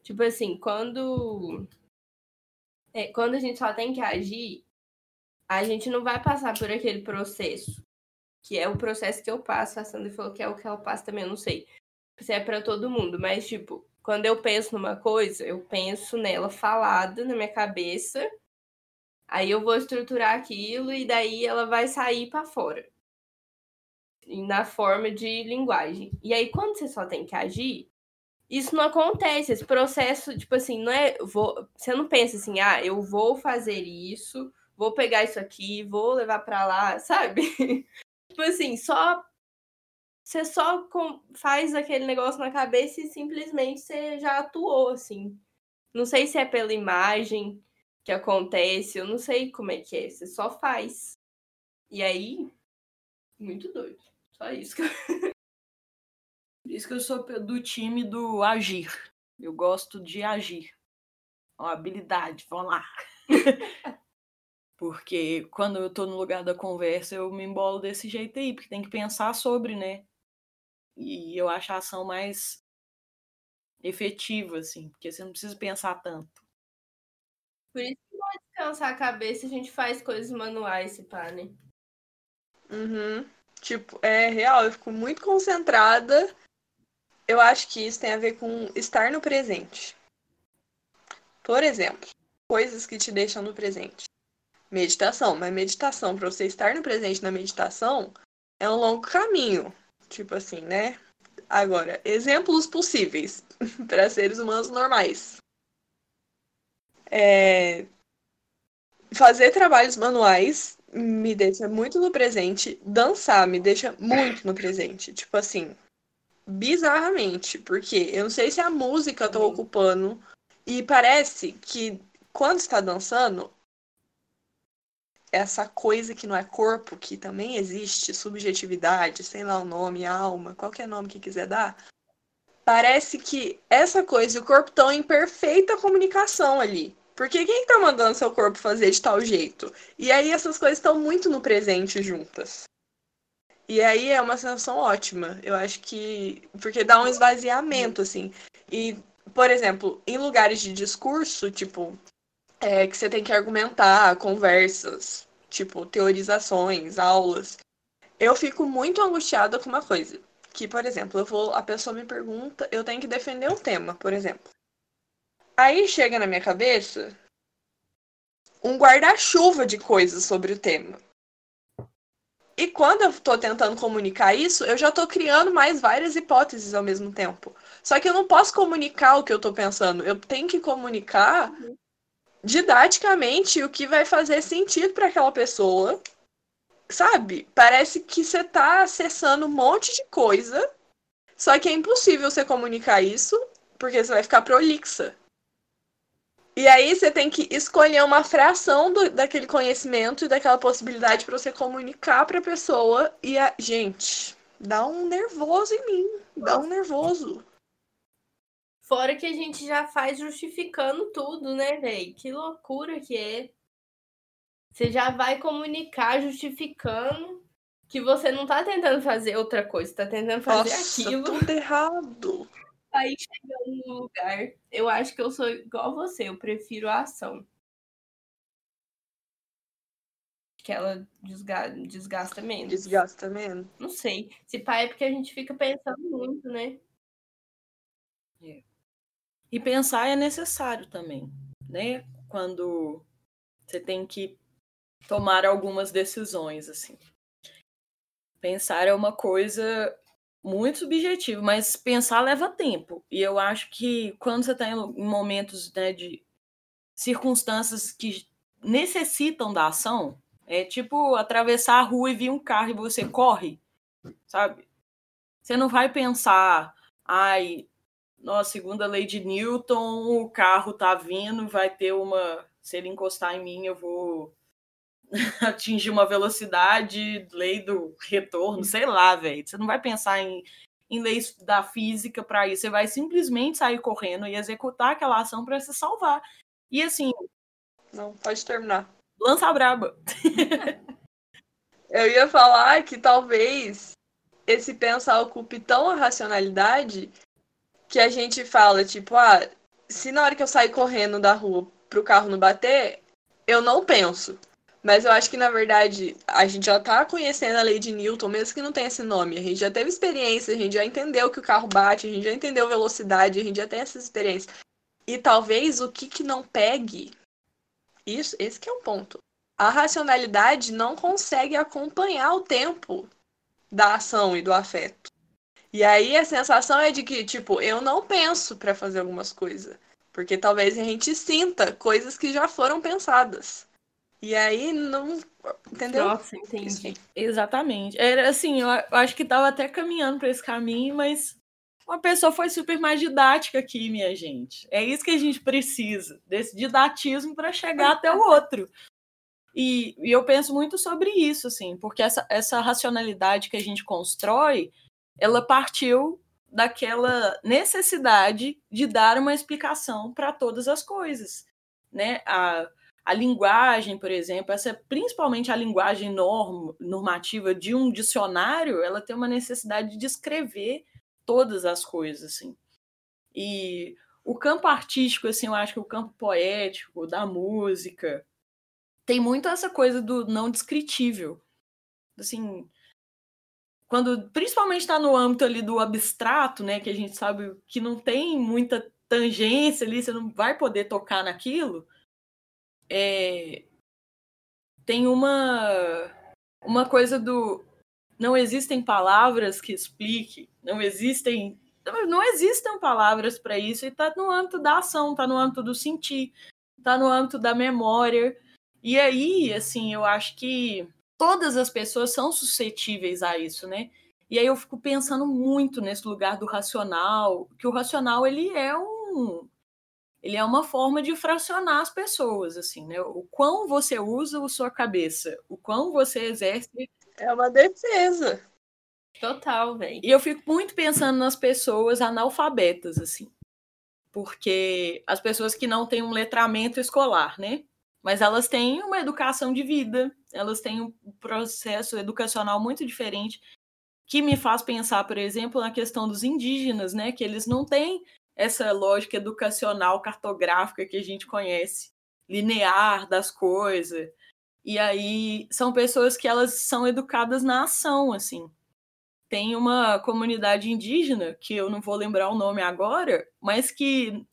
Tipo assim, quando. É, quando a gente só tem que agir, a gente não vai passar por aquele processo. Que é o processo que eu passo. A Sandra falou que é o que ela passa também, eu não sei se é para todo mundo. Mas, tipo, quando eu penso numa coisa, eu penso nela falada na minha cabeça. Aí eu vou estruturar aquilo e daí ela vai sair para fora. Na forma de linguagem. E aí, quando você só tem que agir, isso não acontece. Esse processo, tipo assim, não é. Vou, você não pensa assim, ah, eu vou fazer isso, vou pegar isso aqui, vou levar para lá, sabe? *laughs* tipo assim, só. Você só faz aquele negócio na cabeça e simplesmente você já atuou, assim. Não sei se é pela imagem que acontece, eu não sei como é que é, você só faz. E aí, muito doido. Só isso que. *laughs* Por isso que eu sou do time do agir. Eu gosto de agir. Ó, habilidade, vamos lá. *laughs* porque quando eu tô no lugar da conversa, eu me embolo desse jeito aí, porque tem que pensar sobre, né? E eu acho a ação mais efetiva, assim, porque você não precisa pensar tanto. Por isso que pode descansar a cabeça a gente faz coisas manuais, se pá, né? Uhum. Tipo, é real, eu fico muito concentrada eu acho que isso tem a ver com estar no presente. Por exemplo, coisas que te deixam no presente. Meditação, mas meditação, para você estar no presente na meditação, é um longo caminho. Tipo assim, né? Agora, exemplos possíveis *laughs* para seres humanos normais. É... Fazer trabalhos manuais me deixa muito no presente. Dançar me deixa muito no presente. Tipo assim, bizarramente, porque eu não sei se a música tá ocupando. E parece que quando está dançando, essa coisa que não é corpo, que também existe, subjetividade, sei lá o nome, alma, qualquer nome que quiser dar, parece que essa coisa e o corpo estão em perfeita comunicação ali. Porque quem tá mandando seu corpo fazer de tal jeito? E aí essas coisas estão muito no presente juntas. E aí é uma sensação ótima. Eu acho que. Porque dá um esvaziamento, assim. E, por exemplo, em lugares de discurso, tipo, é, que você tem que argumentar, conversas, tipo, teorizações, aulas. Eu fico muito angustiada com uma coisa. Que, por exemplo, eu vou, a pessoa me pergunta, eu tenho que defender um tema, por exemplo. Aí chega na minha cabeça um guarda-chuva de coisas sobre o tema. E quando eu estou tentando comunicar isso, eu já estou criando mais várias hipóteses ao mesmo tempo. Só que eu não posso comunicar o que eu estou pensando. Eu tenho que comunicar didaticamente o que vai fazer sentido para aquela pessoa. Sabe? Parece que você tá acessando um monte de coisa, só que é impossível você comunicar isso, porque você vai ficar prolixa. E aí você tem que escolher uma fração do, daquele conhecimento e daquela possibilidade para você comunicar para a pessoa e a gente dá um nervoso em mim, dá um nervoso. Fora que a gente já faz justificando tudo, né, velho? Que loucura que é. Você já vai comunicar justificando que você não tá tentando fazer outra coisa, tá tentando fazer Nossa, aquilo. tudo errado. *laughs* Aí chegando no lugar, eu acho que eu sou igual você, eu prefiro a ação. Que ela desga- desgasta menos. Desgasta menos. Não sei. Se pá é porque a gente fica pensando muito, né? E pensar é necessário também, né? Quando você tem que tomar algumas decisões, assim. Pensar é uma coisa muito subjetiva, mas pensar leva tempo. E eu acho que quando você está em momentos né, de circunstâncias que necessitam da ação, é tipo atravessar a rua e vir um carro e você corre, sabe? Você não vai pensar, ai, nossa, segundo a lei de Newton, o carro tá vindo, vai ter uma. Se ele encostar em mim, eu vou *laughs* atingir uma velocidade, lei do retorno, sei lá, velho. Você não vai pensar em, em leis da física para isso. Você vai simplesmente sair correndo e executar aquela ação para se salvar. E assim, Não, pode terminar. lança a braba. *laughs* Eu ia falar que talvez esse pensar ocupe tão a racionalidade que a gente fala, tipo, ah, se na hora que eu sair correndo da rua pro carro não bater, eu não penso. Mas eu acho que, na verdade, a gente já tá conhecendo a lei de Newton, mesmo que não tenha esse nome. A gente já teve experiência, a gente já entendeu que o carro bate, a gente já entendeu velocidade, a gente já tem essas experiências. E talvez o que que não pegue, isso, esse que é um ponto. A racionalidade não consegue acompanhar o tempo da ação e do afeto. E aí a sensação é de que, tipo, eu não penso para fazer algumas coisas. Porque talvez a gente sinta coisas que já foram pensadas. E aí não. Entendeu? Nossa, entendi. Exatamente. Era assim, eu acho que tava até caminhando para esse caminho, mas uma pessoa foi super mais didática aqui, minha gente. É isso que a gente precisa, desse didatismo para chegar até o *laughs* outro. E, e eu penso muito sobre isso, assim, porque essa, essa racionalidade que a gente constrói, ela partiu daquela necessidade de dar uma explicação para todas as coisas, né? A, a linguagem, por exemplo, essa principalmente a linguagem norm, normativa de um dicionário, ela tem uma necessidade de descrever todas as coisas, assim. E o campo artístico, assim, eu acho que o campo poético, da música, tem muito essa coisa do não descritível. Assim, quando principalmente está no âmbito ali do abstrato, né, que a gente sabe que não tem muita tangência ali, você não vai poder tocar naquilo, é, tem uma uma coisa do não existem palavras que explique, não existem não existem palavras para isso e está no âmbito da ação, está no âmbito do sentir, está no âmbito da memória. E aí, assim, eu acho que todas as pessoas são suscetíveis a isso, né? E aí eu fico pensando muito nesse lugar do racional, que o racional ele é um ele é uma forma de fracionar as pessoas, assim, né? O quão você usa a sua cabeça, o quão você exerce. É uma defesa. Total, velho. E eu fico muito pensando nas pessoas analfabetas, assim. Porque as pessoas que não têm um letramento escolar, né? Mas elas têm uma educação de vida, elas têm um processo educacional muito diferente, que me faz pensar, por exemplo, na questão dos indígenas, né? Que eles não têm essa lógica educacional cartográfica que a gente conhece, linear das coisas. E aí são pessoas que elas são educadas na ação, assim. Tem uma comunidade indígena, que eu não vou lembrar o nome agora, mas que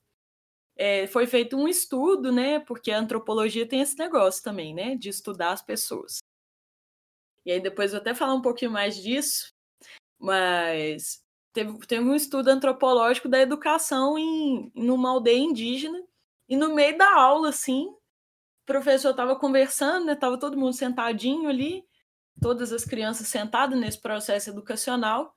é, foi feito um estudo, né? Porque a antropologia tem esse negócio também, né? De estudar as pessoas. E aí depois eu até falar um pouquinho mais disso, mas teve, teve um estudo antropológico da educação em, em uma aldeia indígena E no meio da aula, assim, o professor estava conversando, né? Tava todo mundo sentadinho ali, todas as crianças sentadas nesse processo educacional.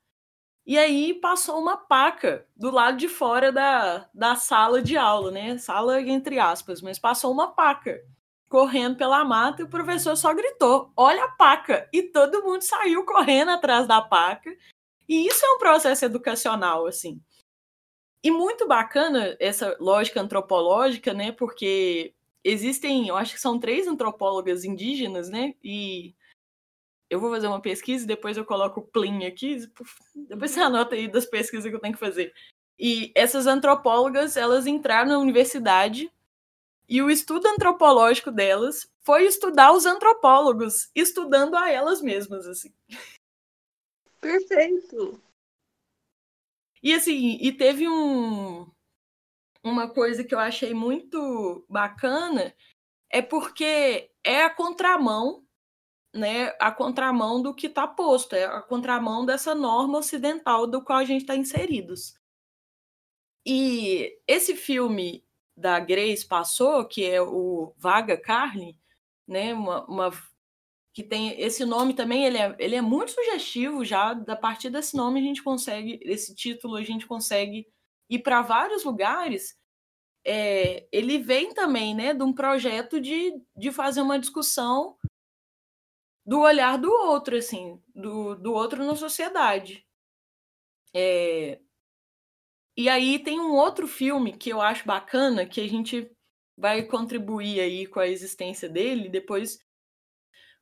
E aí passou uma paca do lado de fora da, da sala de aula, né? Sala entre aspas, mas passou uma paca correndo pela mata e o professor só gritou: Olha a paca! E todo mundo saiu correndo atrás da paca. E isso é um processo educacional, assim. E muito bacana essa lógica antropológica, né? Porque existem, eu acho que são três antropólogas indígenas, né? E eu vou fazer uma pesquisa e depois eu coloco o plim aqui. Depois você anota aí das pesquisas que eu tenho que fazer. E essas antropólogas, elas entraram na universidade e o estudo antropológico delas foi estudar os antropólogos, estudando a elas mesmas, assim. Perfeito. E assim, e teve um uma coisa que eu achei muito bacana é porque é a contramão, né? A contramão do que está posto, é a contramão dessa norma ocidental do qual a gente está inseridos. E esse filme da Grace passou, que é o Vaga Carne, né? Uma, uma que tem esse nome também, ele é, ele é muito sugestivo já, a partir desse nome a gente consegue, esse título a gente consegue ir para vários lugares. É, ele vem também, né, de um projeto de, de fazer uma discussão do olhar do outro, assim, do, do outro na sociedade. É, e aí tem um outro filme que eu acho bacana, que a gente vai contribuir aí com a existência dele, depois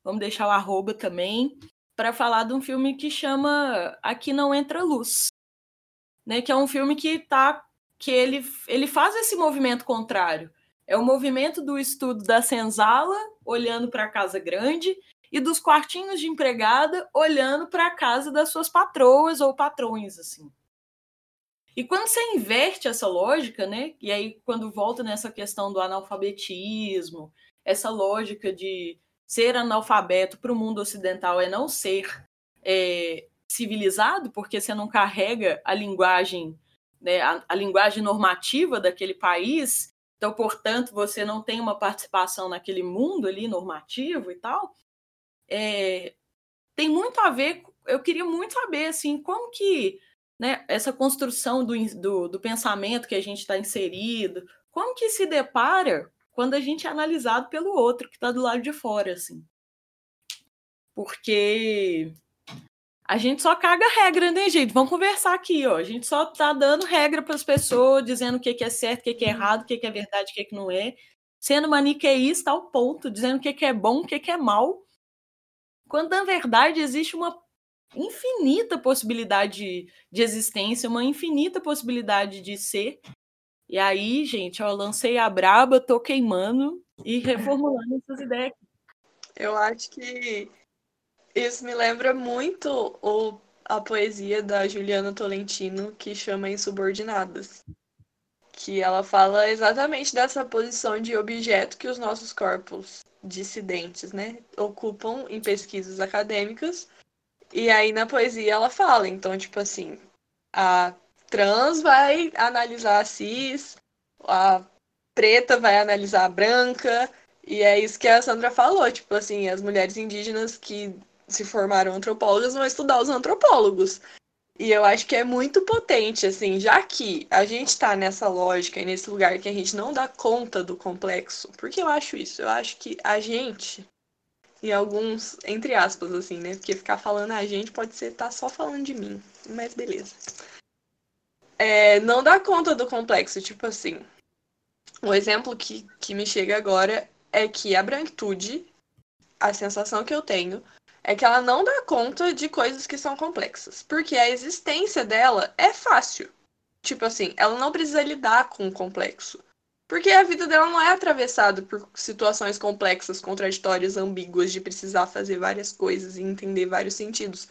Vamos deixar o arroba também para falar de um filme que chama Aqui Não Entra Luz, né? Que é um filme que tá que ele, ele faz esse movimento contrário. É o movimento do estudo da senzala olhando para a casa grande e dos quartinhos de empregada olhando para a casa das suas patroas ou patrões assim. E quando você inverte essa lógica, né? E aí quando volta nessa questão do analfabetismo, essa lógica de ser analfabeto para o mundo ocidental é não ser é, civilizado, porque você não carrega a linguagem, né, a, a linguagem normativa daquele país, então, portanto, você não tem uma participação naquele mundo ali normativo e tal. É, tem muito a ver, eu queria muito saber, assim, como que né, essa construção do, do, do pensamento que a gente está inserido, como que se depara quando a gente é analisado pelo outro que está do lado de fora, assim. Porque a gente só caga regra, né, gente? Vamos conversar aqui, ó. A gente só tá dando regra para as pessoas, dizendo o que, que é certo, o que, que é errado, o que, que é verdade, o que, que não é. Sendo maniqueísta ao ponto, dizendo o que, que é bom, o que, que é mal. Quando, na verdade, existe uma infinita possibilidade de existência, uma infinita possibilidade de ser, e aí, gente, ó, lancei a braba, tô queimando e reformulando *laughs* essas ideias. Eu acho que isso me lembra muito o, a poesia da Juliana Tolentino, que chama Insubordinadas. Que ela fala exatamente dessa posição de objeto que os nossos corpos dissidentes, né, ocupam em pesquisas acadêmicas. E aí na poesia ela fala, então, tipo assim, a trans vai analisar a cis, a preta vai analisar a branca, e é isso que a Sandra falou, tipo assim, as mulheres indígenas que se formaram antropólogas vão estudar os antropólogos. E eu acho que é muito potente, assim, já que a gente está nessa lógica e nesse lugar que a gente não dá conta do complexo. Porque eu acho isso? Eu acho que a gente, e alguns, entre aspas, assim, né? Porque ficar falando a gente pode ser tá só falando de mim. Mas beleza é, não dá conta do complexo. Tipo assim, o exemplo que, que me chega agora é que a branquitude, a sensação que eu tenho, é que ela não dá conta de coisas que são complexas. Porque a existência dela é fácil. Tipo assim, ela não precisa lidar com o complexo. Porque a vida dela não é atravessada por situações complexas, contraditórias, ambíguas, de precisar fazer várias coisas e entender vários sentidos.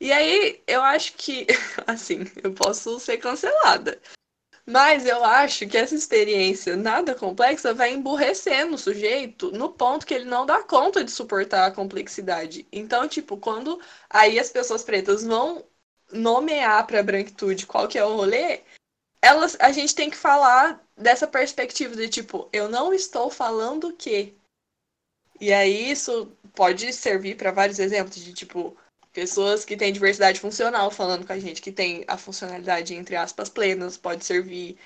E aí, eu acho que, *laughs* assim, eu posso ser cancelada. Mas eu acho que essa experiência nada complexa vai emburrecendo o sujeito no ponto que ele não dá conta de suportar a complexidade. Então, tipo, quando aí as pessoas pretas vão nomear para a branquitude qual que é o rolê, elas, a gente tem que falar dessa perspectiva de tipo, eu não estou falando que. E aí isso pode servir para vários exemplos de tipo pessoas que têm diversidade funcional falando com a gente que tem a funcionalidade entre aspas plenas, pode servir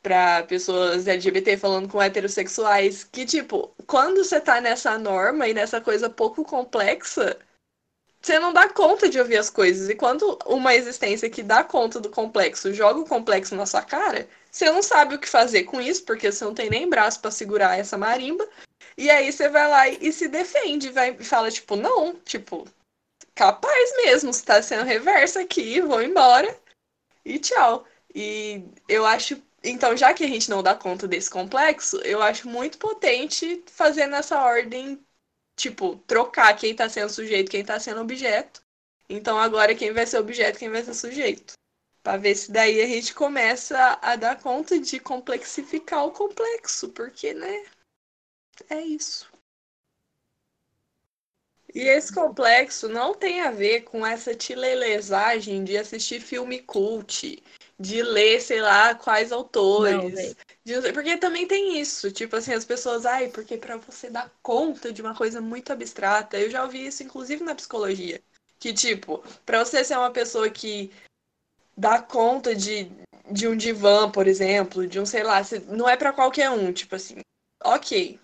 para pessoas LGBT falando com heterossexuais, que tipo, quando você tá nessa norma e nessa coisa pouco complexa, você não dá conta de ouvir as coisas. E quando uma existência que dá conta do complexo joga o complexo na sua cara, você não sabe o que fazer com isso, porque você não tem nem braço para segurar essa marimba. E aí você vai lá e, se defende, vai e fala, tipo, não, tipo, capaz mesmo, você tá sendo reverso aqui, vou embora. E tchau. E eu acho. Então, já que a gente não dá conta desse complexo, eu acho muito potente fazer nessa ordem tipo, trocar quem tá sendo sujeito, quem tá sendo objeto. Então agora quem vai ser objeto, quem vai ser sujeito. Pra ver se daí a gente começa a dar conta de complexificar o complexo, porque, né? É isso. E esse complexo não tem a ver com essa tilelezagem de assistir filme cult, de ler, sei lá, quais autores. Não, de, porque também tem isso, tipo assim, as pessoas, ai, porque para você dar conta de uma coisa muito abstrata, eu já ouvi isso inclusive na psicologia, que tipo, para você ser uma pessoa que dá conta de, de um divã, por exemplo, de um, sei lá, não é para qualquer um, tipo assim, ok,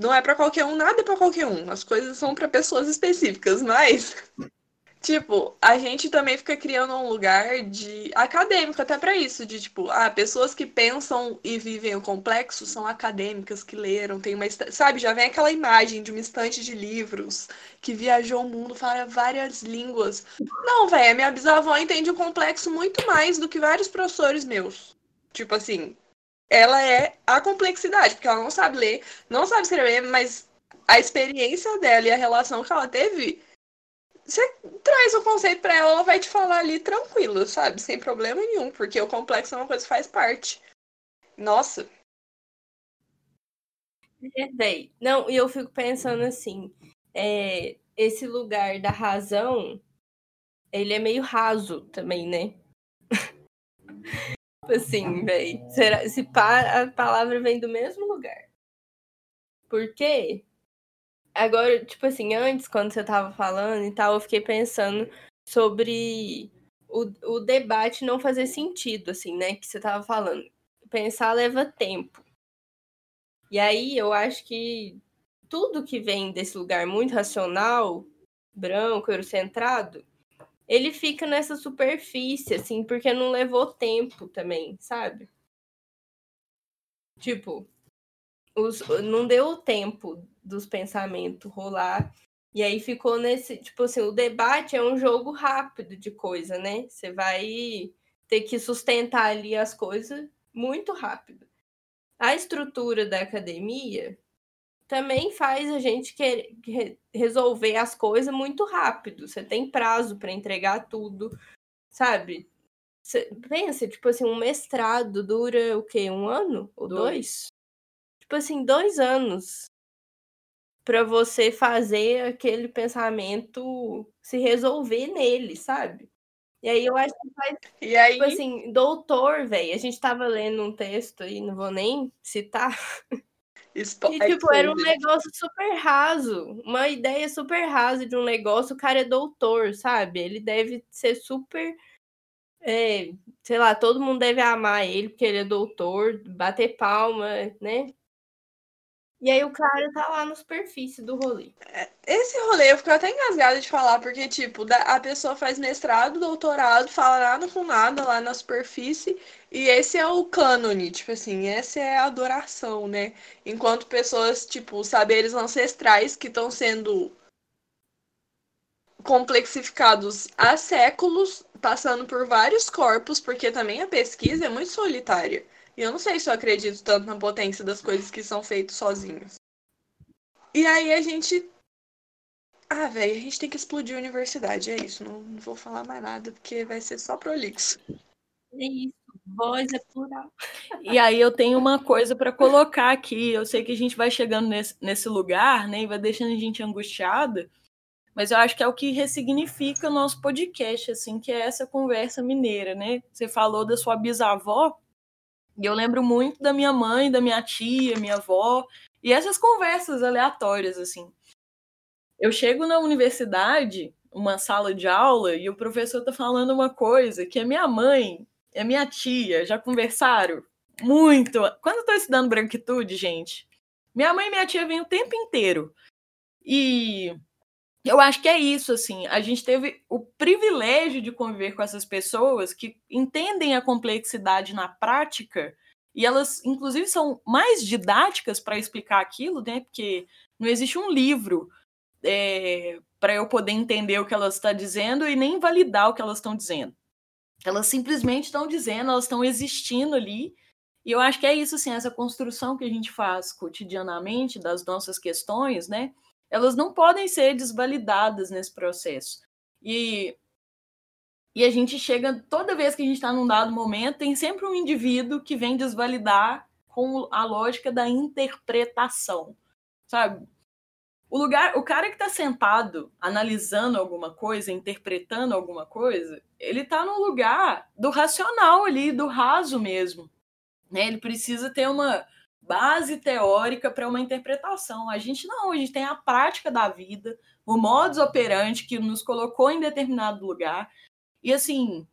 não é para qualquer um, nada é para qualquer um. As coisas são para pessoas específicas, mas *laughs* Tipo, a gente também fica criando um lugar de acadêmico até para isso, de tipo, ah, pessoas que pensam e vivem o complexo são acadêmicas que leram, tem uma, sabe, já vem aquela imagem de uma estante de livros que viajou o mundo, fala várias línguas. Não, velho, a minha bisavó entende o complexo muito mais do que vários professores meus. Tipo assim, ela é a complexidade, porque ela não sabe ler, não sabe escrever, mas a experiência dela e a relação que ela teve você traz o conceito para ela, ela vai te falar ali tranquilo, sabe? Sem problema nenhum, porque o complexo é uma coisa que faz parte. Nossa. É. Não, e eu fico pensando assim, é, esse lugar da razão, ele é meio raso também, né? *laughs* assim, véi. Será, se a palavra vem do mesmo lugar. Por quê? Agora, tipo assim, antes, quando você tava falando e tal, eu fiquei pensando sobre o, o debate não fazer sentido, assim, né? Que você tava falando. Pensar leva tempo. E aí eu acho que tudo que vem desse lugar muito racional, branco, eurocentrado, ele fica nessa superfície, assim, porque não levou tempo também, sabe? Tipo, os, não deu tempo dos pensamentos rolar. E aí ficou nesse, tipo assim, o debate é um jogo rápido de coisa, né? Você vai ter que sustentar ali as coisas muito rápido. A estrutura da academia também faz a gente querer resolver as coisas muito rápido. Você tem prazo para entregar tudo, sabe? Você pensa, tipo assim, um mestrado dura o quê? Um ano ou dois? dois? Tipo assim, dois anos para você fazer aquele pensamento se resolver nele, sabe? E aí eu acho que faz. E aí? Tipo assim, doutor, velho. A gente tava lendo um texto aí, não vou nem citar. *laughs* E, tipo, era um negócio super raso. Uma ideia super rasa de um negócio. O cara é doutor, sabe? Ele deve ser super. É, sei lá, todo mundo deve amar ele porque ele é doutor, bater palma, né? E aí o cara tá lá na superfície do rolê. É, esse rolê eu fico até engasgada de falar, porque, tipo, a pessoa faz mestrado, doutorado, fala nada com nada lá na superfície, e esse é o cânone, tipo assim, essa é a adoração, né? Enquanto pessoas, tipo, saberes ancestrais que estão sendo complexificados há séculos, passando por vários corpos, porque também a pesquisa é muito solitária. E eu não sei se eu acredito tanto na potência das coisas que são feitas sozinhos. E aí a gente. Ah, velho, a gente tem que explodir a universidade, é isso. Não, não vou falar mais nada, porque vai ser só prolixo. É isso, voz é plural. E aí eu tenho uma coisa para colocar aqui. Eu sei que a gente vai chegando nesse, nesse lugar, né? E vai deixando a gente angustiada. Mas eu acho que é o que ressignifica o nosso podcast, assim, que é essa conversa mineira, né? Você falou da sua bisavó, E eu lembro muito da minha mãe, da minha tia, minha avó, e essas conversas aleatórias, assim. Eu chego na universidade, uma sala de aula, e o professor tá falando uma coisa que a minha mãe e a minha tia já conversaram muito. Quando eu tô estudando branquitude, gente, minha mãe e minha tia vêm o tempo inteiro. E eu acho que é isso, assim. A gente teve o privilégio de conviver com essas pessoas que entendem a complexidade na prática e elas, inclusive, são mais didáticas para explicar aquilo, né? Porque não existe um livro é, para eu poder entender o que elas estão dizendo e nem validar o que elas estão dizendo. Elas simplesmente estão dizendo, elas estão existindo ali. E eu acho que é isso, assim, essa construção que a gente faz cotidianamente das nossas questões, né? Elas não podem ser desvalidadas nesse processo. E, e a gente chega, toda vez que a gente está num dado momento, tem sempre um indivíduo que vem desvalidar com a lógica da interpretação, sabe? O lugar, o cara que está sentado analisando alguma coisa, interpretando alguma coisa, ele está no lugar do racional ali, do raso mesmo. Né? Ele precisa ter uma, base teórica para uma interpretação. A gente não, a gente tem a prática da vida, o modus operandi que nos colocou em determinado lugar. E assim,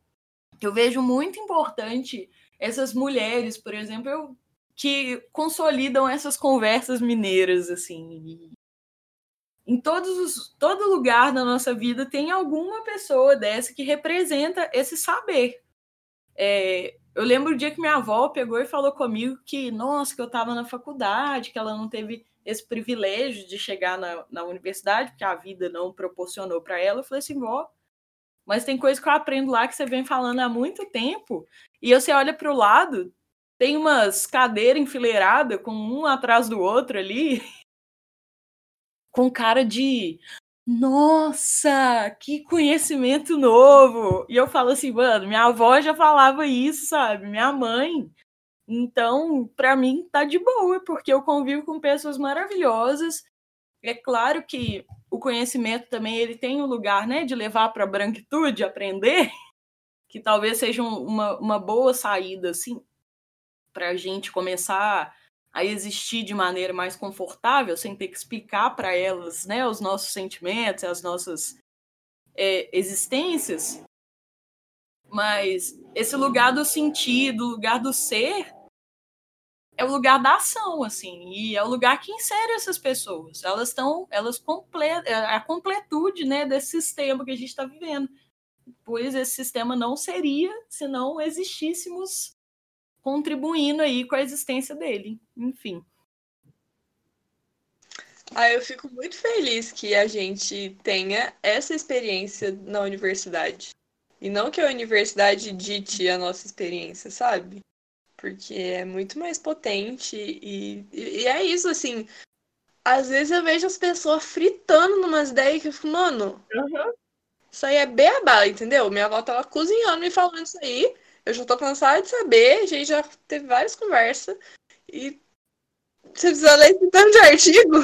eu vejo muito importante essas mulheres, por exemplo, que consolidam essas conversas mineiras assim. Em todos os, todo lugar da nossa vida tem alguma pessoa dessa que representa esse saber. É, eu lembro o dia que minha avó pegou e falou comigo que, nossa, que eu estava na faculdade, que ela não teve esse privilégio de chegar na, na universidade, porque a vida não proporcionou para ela. Eu falei assim, vó, mas tem coisa que eu aprendo lá que você vem falando há muito tempo. E você olha para o lado, tem umas cadeiras enfileiradas com um atrás do outro ali, *laughs* com cara de nossa, que conhecimento novo! E eu falo assim, mano, minha avó já falava isso, sabe? Minha mãe. Então, para mim, tá de boa, porque eu convivo com pessoas maravilhosas. É claro que o conhecimento também ele tem um lugar, né, de levar para a branquitude, aprender, que talvez seja uma, uma boa saída, assim, para a gente começar a existir de maneira mais confortável, sem ter que explicar para elas né, os nossos sentimentos, as nossas é, existências. Mas esse lugar do sentido, lugar do ser, é o lugar da ação, assim, e é o lugar que insere essas pessoas. Elas estão, elas completam é a completude, né, desse sistema que a gente está vivendo. Pois esse sistema não seria se não existíssemos contribuindo aí com a existência dele. Enfim. Ah, eu fico muito feliz que a gente tenha essa experiência na universidade. E não que a universidade dite a nossa experiência, sabe? Porque é muito mais potente e, e, e é isso, assim. Às vezes eu vejo as pessoas fritando numas ideias que eu fico, mano, uhum. isso aí é beabá, entendeu? Minha avó tava cozinhando e falando isso aí. Eu já tô cansada de saber, a gente já teve várias conversas. E você precisa ler esse tanto de artigo?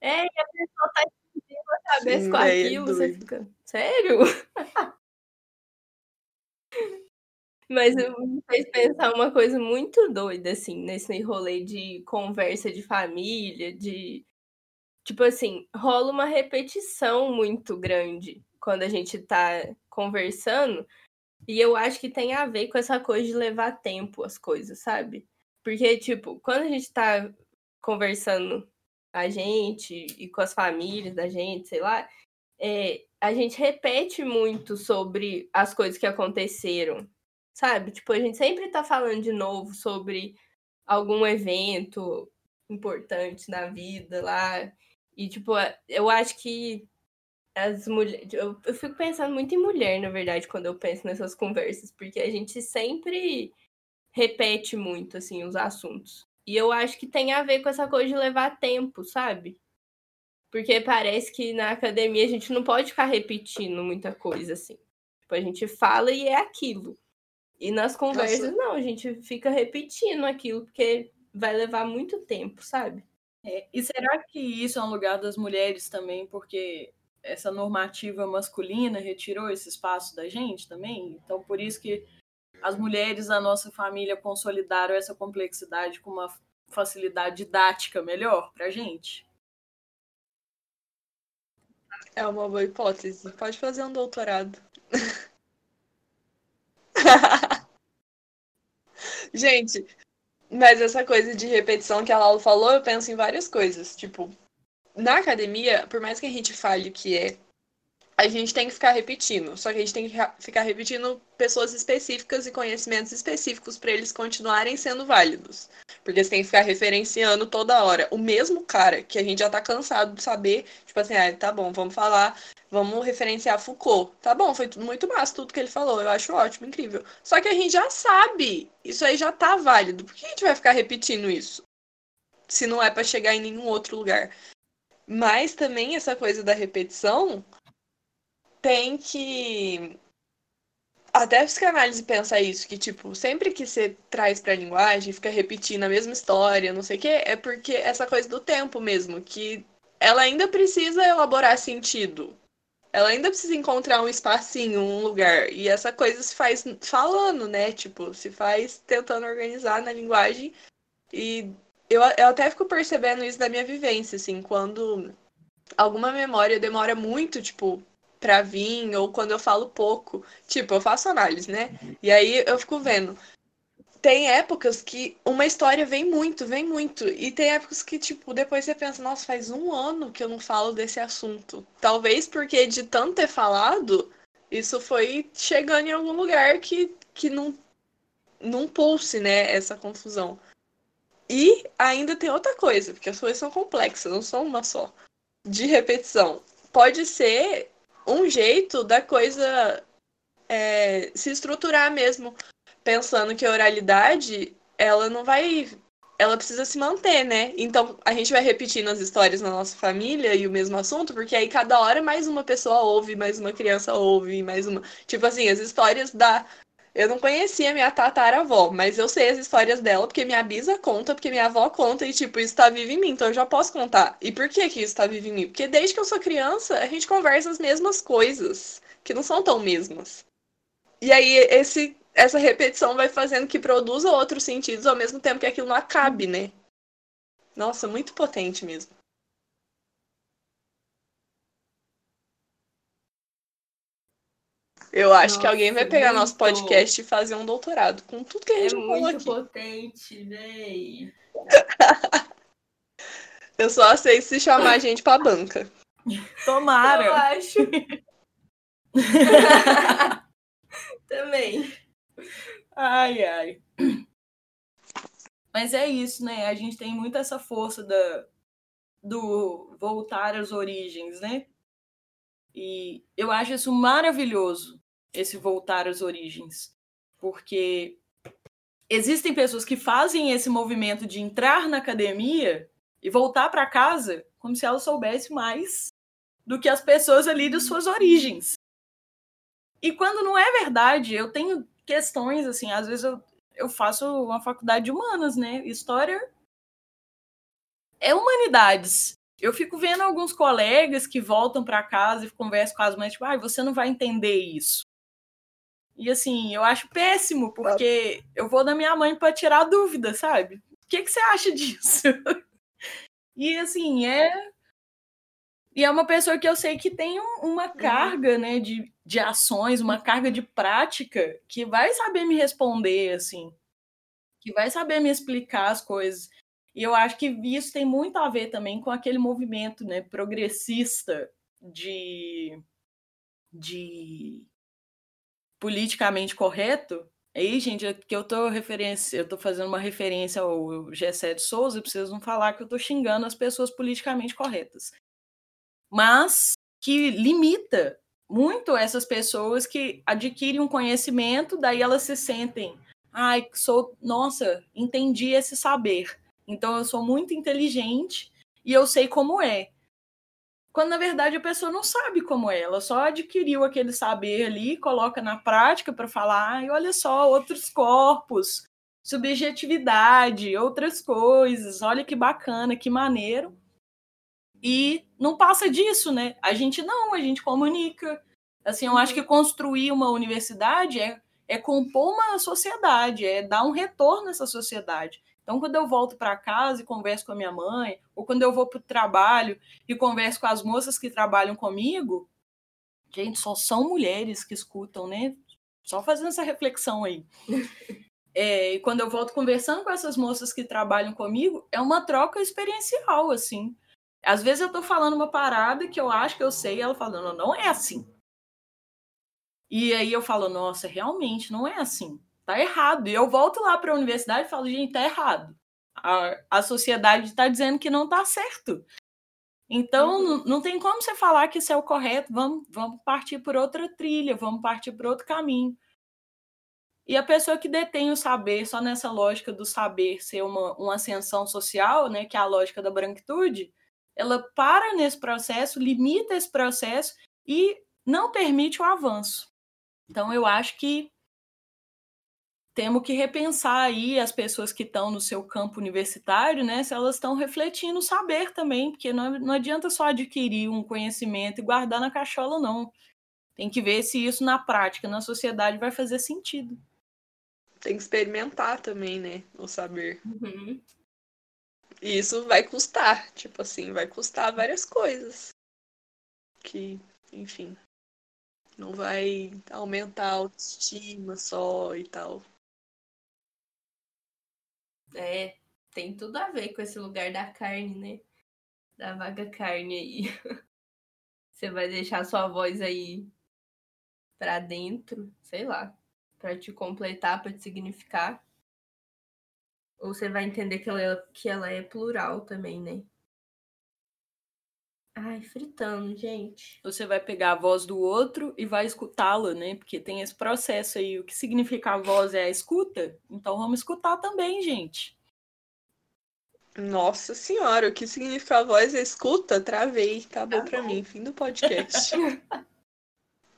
É, e a pessoa tá explodindo a cabeça Sim, com é aquilo, é você fica. Sério? *laughs* Mas me fez pensar uma coisa muito doida, assim, nesse rolê de conversa de família, de. Tipo assim, rola uma repetição muito grande quando a gente tá conversando, e eu acho que tem a ver com essa coisa de levar tempo as coisas, sabe? Porque, tipo, quando a gente tá conversando a gente e com as famílias da gente, sei lá, é, a gente repete muito sobre as coisas que aconteceram, sabe? Tipo, a gente sempre tá falando de novo sobre algum evento importante na vida lá. E, tipo, eu acho que as mulheres. Eu, eu fico pensando muito em mulher, na verdade, quando eu penso nessas conversas, porque a gente sempre repete muito, assim, os assuntos. E eu acho que tem a ver com essa coisa de levar tempo, sabe? Porque parece que na academia a gente não pode ficar repetindo muita coisa, assim. Tipo, a gente fala e é aquilo. E nas conversas, Nossa. não, a gente fica repetindo aquilo, porque vai levar muito tempo, sabe? É, e será que isso é um lugar das mulheres também? Porque essa normativa masculina retirou esse espaço da gente também. Então, por isso que as mulheres da nossa família consolidaram essa complexidade com uma facilidade didática melhor para gente? É uma boa hipótese. Pode fazer um doutorado. *laughs* gente, mas essa coisa de repetição que a Laura falou, eu penso em várias coisas. Tipo, na academia, por mais que a gente fale que é a gente tem que ficar repetindo. Só que a gente tem que ficar repetindo pessoas específicas e conhecimentos específicos para eles continuarem sendo válidos. Porque você tem que ficar referenciando toda hora. O mesmo cara que a gente já tá cansado de saber, tipo assim, ah, tá bom, vamos falar, vamos referenciar Foucault. Tá bom, foi muito massa tudo que ele falou. Eu acho ótimo, incrível. Só que a gente já sabe. Isso aí já tá válido. Por que a gente vai ficar repetindo isso? Se não é para chegar em nenhum outro lugar. Mas também essa coisa da repetição tem que. Até a psicanálise pensa isso, que, tipo, sempre que você traz pra linguagem, fica repetindo a mesma história, não sei o quê, é porque essa coisa do tempo mesmo, que ela ainda precisa elaborar sentido. Ela ainda precisa encontrar um espacinho, um lugar. E essa coisa se faz falando, né? Tipo, se faz tentando organizar na linguagem. E eu, eu até fico percebendo isso da minha vivência, assim, quando alguma memória demora muito, tipo, pra vir, ou quando eu falo pouco. Tipo, eu faço análise, né? E aí eu fico vendo. Tem épocas que uma história vem muito, vem muito. E tem épocas que, tipo, depois você pensa, nossa, faz um ano que eu não falo desse assunto. Talvez porque de tanto ter falado, isso foi chegando em algum lugar que, que não, não pulse, né, essa confusão. E ainda tem outra coisa, porque as coisas são complexas, não são uma só. De repetição. Pode ser um jeito da coisa é, se estruturar mesmo, pensando que a oralidade ela não vai ela precisa se manter, né? Então a gente vai repetindo as histórias na nossa família e o mesmo assunto, porque aí cada hora mais uma pessoa ouve, mais uma criança ouve, mais uma. Tipo assim, as histórias da eu não conhecia minha tataravó, mas eu sei as histórias dela porque minha bisa conta, porque minha avó conta e, tipo, isso tá vivo em mim, então eu já posso contar. E por que que isso tá vivo em mim? Porque desde que eu sou criança, a gente conversa as mesmas coisas, que não são tão mesmas. E aí esse, essa repetição vai fazendo que produza outros sentidos ao mesmo tempo que aquilo não acabe, né? Nossa, muito potente mesmo. Eu acho Nossa, que alguém vai pegar muito... nosso podcast e fazer um doutorado com tudo que a gente é falou muito potente, véi. *laughs* Eu só aceito se chamar a gente pra banca. Tomara. Eu acho. *laughs* Também. Ai, ai. Mas é isso, né? A gente tem muito essa força da, do voltar às origens, né? E eu acho isso maravilhoso esse voltar às origens. Porque existem pessoas que fazem esse movimento de entrar na academia e voltar para casa como se ela soubesse mais do que as pessoas ali de suas origens. E quando não é verdade, eu tenho questões assim, às vezes eu, eu faço uma faculdade de humanas, né? História é humanidades. Eu fico vendo alguns colegas que voltam para casa e conversam com as mães, tipo, ah, você não vai entender isso. E assim, eu acho péssimo, porque eu vou da minha mãe para tirar dúvida, sabe? O que, que você acha disso? *laughs* e assim, é. E é uma pessoa que eu sei que tem uma uhum. carga, né, de, de ações, uma carga de prática, que vai saber me responder, assim. Que vai saber me explicar as coisas. E eu acho que isso tem muito a ver também com aquele movimento né, progressista de, de politicamente correto, aí, gente, é que eu tô referência, eu tô fazendo uma referência ao Gessé de Souza, preciso não falar que eu tô xingando as pessoas politicamente corretas. Mas que limita muito essas pessoas que adquirem um conhecimento, daí elas se sentem, ai, sou, nossa, entendi esse saber. Então eu sou muito inteligente e eu sei como é quando na verdade a pessoa não sabe como é, ela só adquiriu aquele saber ali, coloca na prática para falar, e olha só, outros corpos, subjetividade, outras coisas, olha que bacana, que maneiro. E não passa disso, né? A gente não, a gente comunica. Assim, eu acho que construir uma universidade é é compor uma sociedade, é dar um retorno a essa sociedade. Então, quando eu volto para casa e converso com a minha mãe, ou quando eu vou para o trabalho e converso com as moças que trabalham comigo, gente, só são mulheres que escutam, né? Só fazendo essa reflexão aí. *laughs* É, e quando eu volto conversando com essas moças que trabalham comigo, é uma troca experiencial, assim. Às vezes eu estou falando uma parada que eu acho que eu sei, e ela fala, não, não é assim. E aí eu falo, nossa, realmente não é assim. Tá errado. E eu volto lá para a universidade e falo, gente, tá errado. A, a sociedade está dizendo que não tá certo. Então, uhum. não, não tem como você falar que isso é o correto. Vamos, vamos partir por outra trilha, vamos partir por outro caminho. E a pessoa que detém o saber, só nessa lógica do saber ser uma, uma ascensão social, né, que é a lógica da branquitude, ela para nesse processo, limita esse processo e não permite o avanço. Então, eu acho que temos que repensar aí as pessoas que estão no seu campo universitário, né, se elas estão refletindo o saber também, porque não, não adianta só adquirir um conhecimento e guardar na cachola, não. Tem que ver se isso na prática, na sociedade, vai fazer sentido tem que experimentar também, né? O saber. Uhum. E isso vai custar, tipo assim, vai custar várias coisas. Que, enfim, não vai aumentar a autoestima só e tal. É, tem tudo a ver com esse lugar da carne, né? Da vaga carne aí. *laughs* Você vai deixar sua voz aí pra dentro, sei lá para te completar, para te significar. Ou você vai entender que ela, é, que ela é plural também, né? Ai, fritando, gente. Você vai pegar a voz do outro e vai escutá-la, né? Porque tem esse processo aí. O que significa a voz é a escuta? Então vamos escutar também, gente. Nossa senhora, o que significa a voz é escuta? Travei. Acabou tá pra mim. Fim do podcast. *laughs*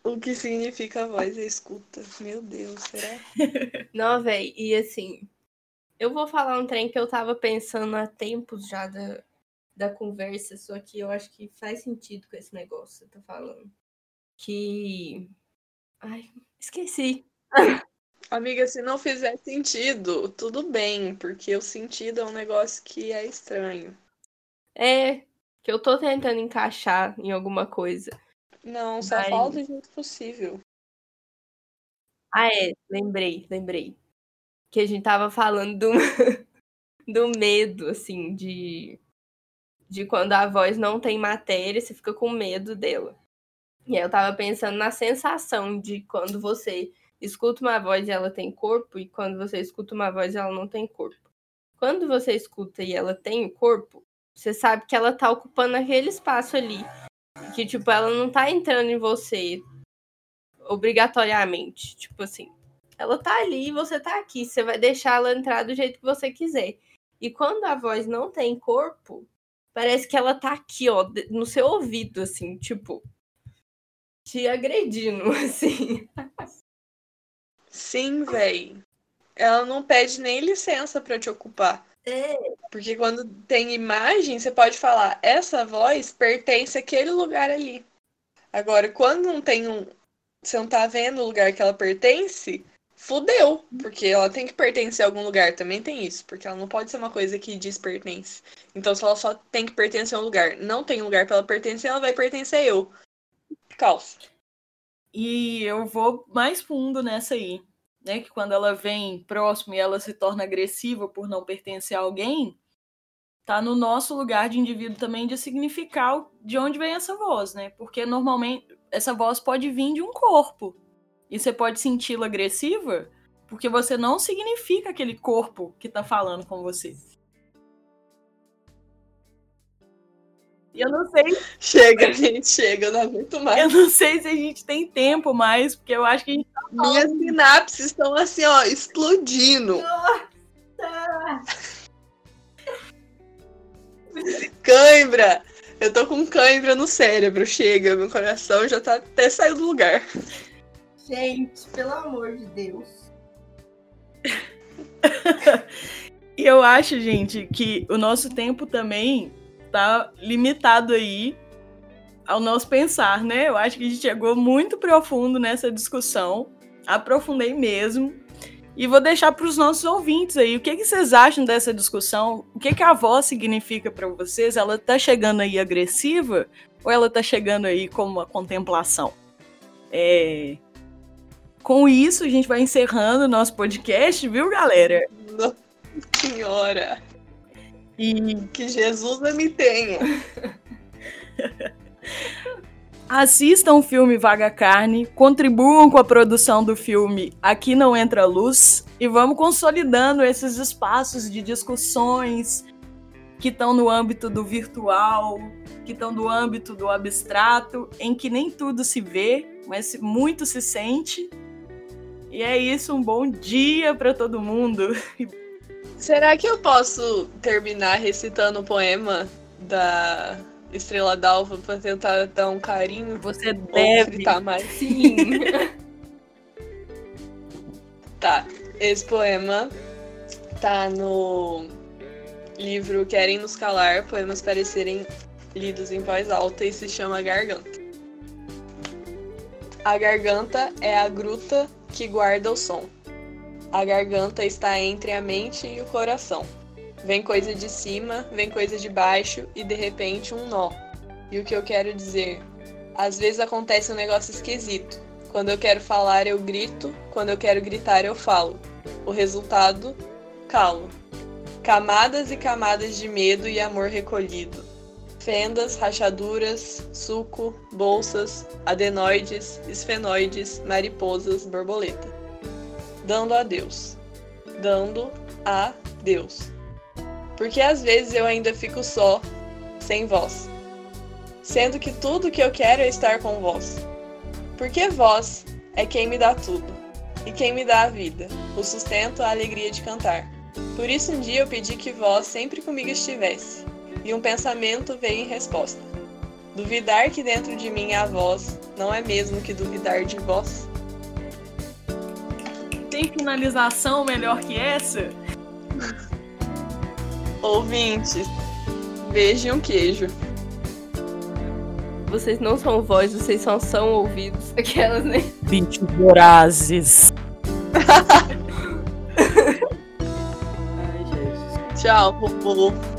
O que significa a voz e a escuta? Meu Deus, será? *laughs* Não, velho, e assim, eu vou falar um trem que eu tava pensando há tempos já da, da conversa, só que eu acho que faz sentido com esse negócio que você tá falando. Que. Ai, esqueci. *laughs* Amiga, se não fizer sentido, tudo bem, porque o sentido é um negócio que é estranho. É, que eu tô tentando encaixar em alguma coisa. Não, só Mas... fala do jeito possível. Ah, é, lembrei, lembrei. Que a gente tava falando do, *laughs* do medo, assim, de, de quando a voz não tem matéria, você fica com medo dela. E aí eu tava pensando na sensação de quando você escuta uma voz e ela tem corpo, e quando você escuta uma voz e ela não tem corpo. Quando você escuta e ela tem o corpo, você sabe que ela tá ocupando aquele espaço ali que, tipo, ela não tá entrando em você obrigatoriamente. Tipo assim, ela tá ali e você tá aqui. Você vai deixar ela entrar do jeito que você quiser. E quando a voz não tem corpo, parece que ela tá aqui, ó, no seu ouvido, assim, tipo, te agredindo, *laughs* assim. Sim, véi. Ela não pede nem licença para te ocupar. É. Porque quando tem imagem, você pode falar, essa voz pertence àquele lugar ali. Agora, quando não tem um. Você não tá vendo o lugar que ela pertence, fudeu. Porque ela tem que pertencer a algum lugar. Também tem isso. Porque ela não pode ser uma coisa que diz pertence. Então, se ela só tem que pertencer a um lugar, não tem lugar para ela pertencer, ela vai pertencer a eu. Calça. E eu vou mais fundo nessa aí né, que quando ela vem próximo e ela se torna agressiva por não pertencer a alguém, tá no nosso lugar de indivíduo também de significar de onde vem essa voz, né? Porque normalmente essa voz pode vir de um corpo. E você pode senti-la agressiva porque você não significa aquele corpo que tá falando com você. E eu não sei. Chega, gente, chega, eu não aguento mais. Eu não sei se a gente tem tempo mais, porque eu acho que a gente tá Minhas sinapses estão assim, ó, explodindo. Nossa! Cãibra! Eu tô com cãibra no cérebro, chega, meu coração já tá até saindo do lugar. Gente, pelo amor de Deus. *laughs* e eu acho, gente, que o nosso tempo também tá limitado aí ao nosso pensar, né? Eu acho que a gente chegou muito profundo nessa discussão. aprofundei mesmo. E vou deixar para os nossos ouvintes aí, o que, que vocês acham dessa discussão? O que, que a voz significa para vocês? Ela está chegando aí agressiva ou ela está chegando aí como uma contemplação? É... Com isso, a gente vai encerrando o nosso podcast, viu, galera? Nossa senhora! E Que Jesus me tenha. *laughs* assistam o filme Vaga Carne, contribuam com a produção do filme Aqui Não Entra Luz e vamos consolidando esses espaços de discussões que estão no âmbito do virtual, que estão no âmbito do abstrato, em que nem tudo se vê, mas muito se sente. E é isso, um bom dia para todo mundo. Será que eu posso terminar recitando o poema da Estrela d'Alva pra tentar dar um carinho? Você deve. gritar mais? Sim. *laughs* Tá, esse poema tá no livro Querem Nos Calar, poemas para serem lidos em voz alta e se chama Garganta. A garganta é a gruta que guarda o som. A garganta está entre a mente e o coração. Vem coisa de cima, vem coisa de baixo e de repente um nó. E o que eu quero dizer? Às vezes acontece um negócio esquisito. Quando eu quero falar, eu grito, quando eu quero gritar, eu falo. O resultado, calo. Camadas e camadas de medo e amor recolhido. Fendas, rachaduras, suco, bolsas, adenoides, esfenoides, mariposas, borboleta. Dando a Deus. Dando a Deus. Porque às vezes eu ainda fico só, sem voz. Sendo que tudo que eu quero é estar com vós. Porque vós é quem me dá tudo, e quem me dá a vida, o sustento, a alegria de cantar. Por isso um dia eu pedi que vós sempre comigo estivesse, e um pensamento veio em resposta. Duvidar que dentro de mim há voz, não é mesmo que duvidar de vós? Tem finalização melhor que essa? Ouvintes, veja um queijo. Vocês não são voz, vocês só são ouvidos. Aquelas, né? Bichos vorazes. *laughs* Tchau, povo.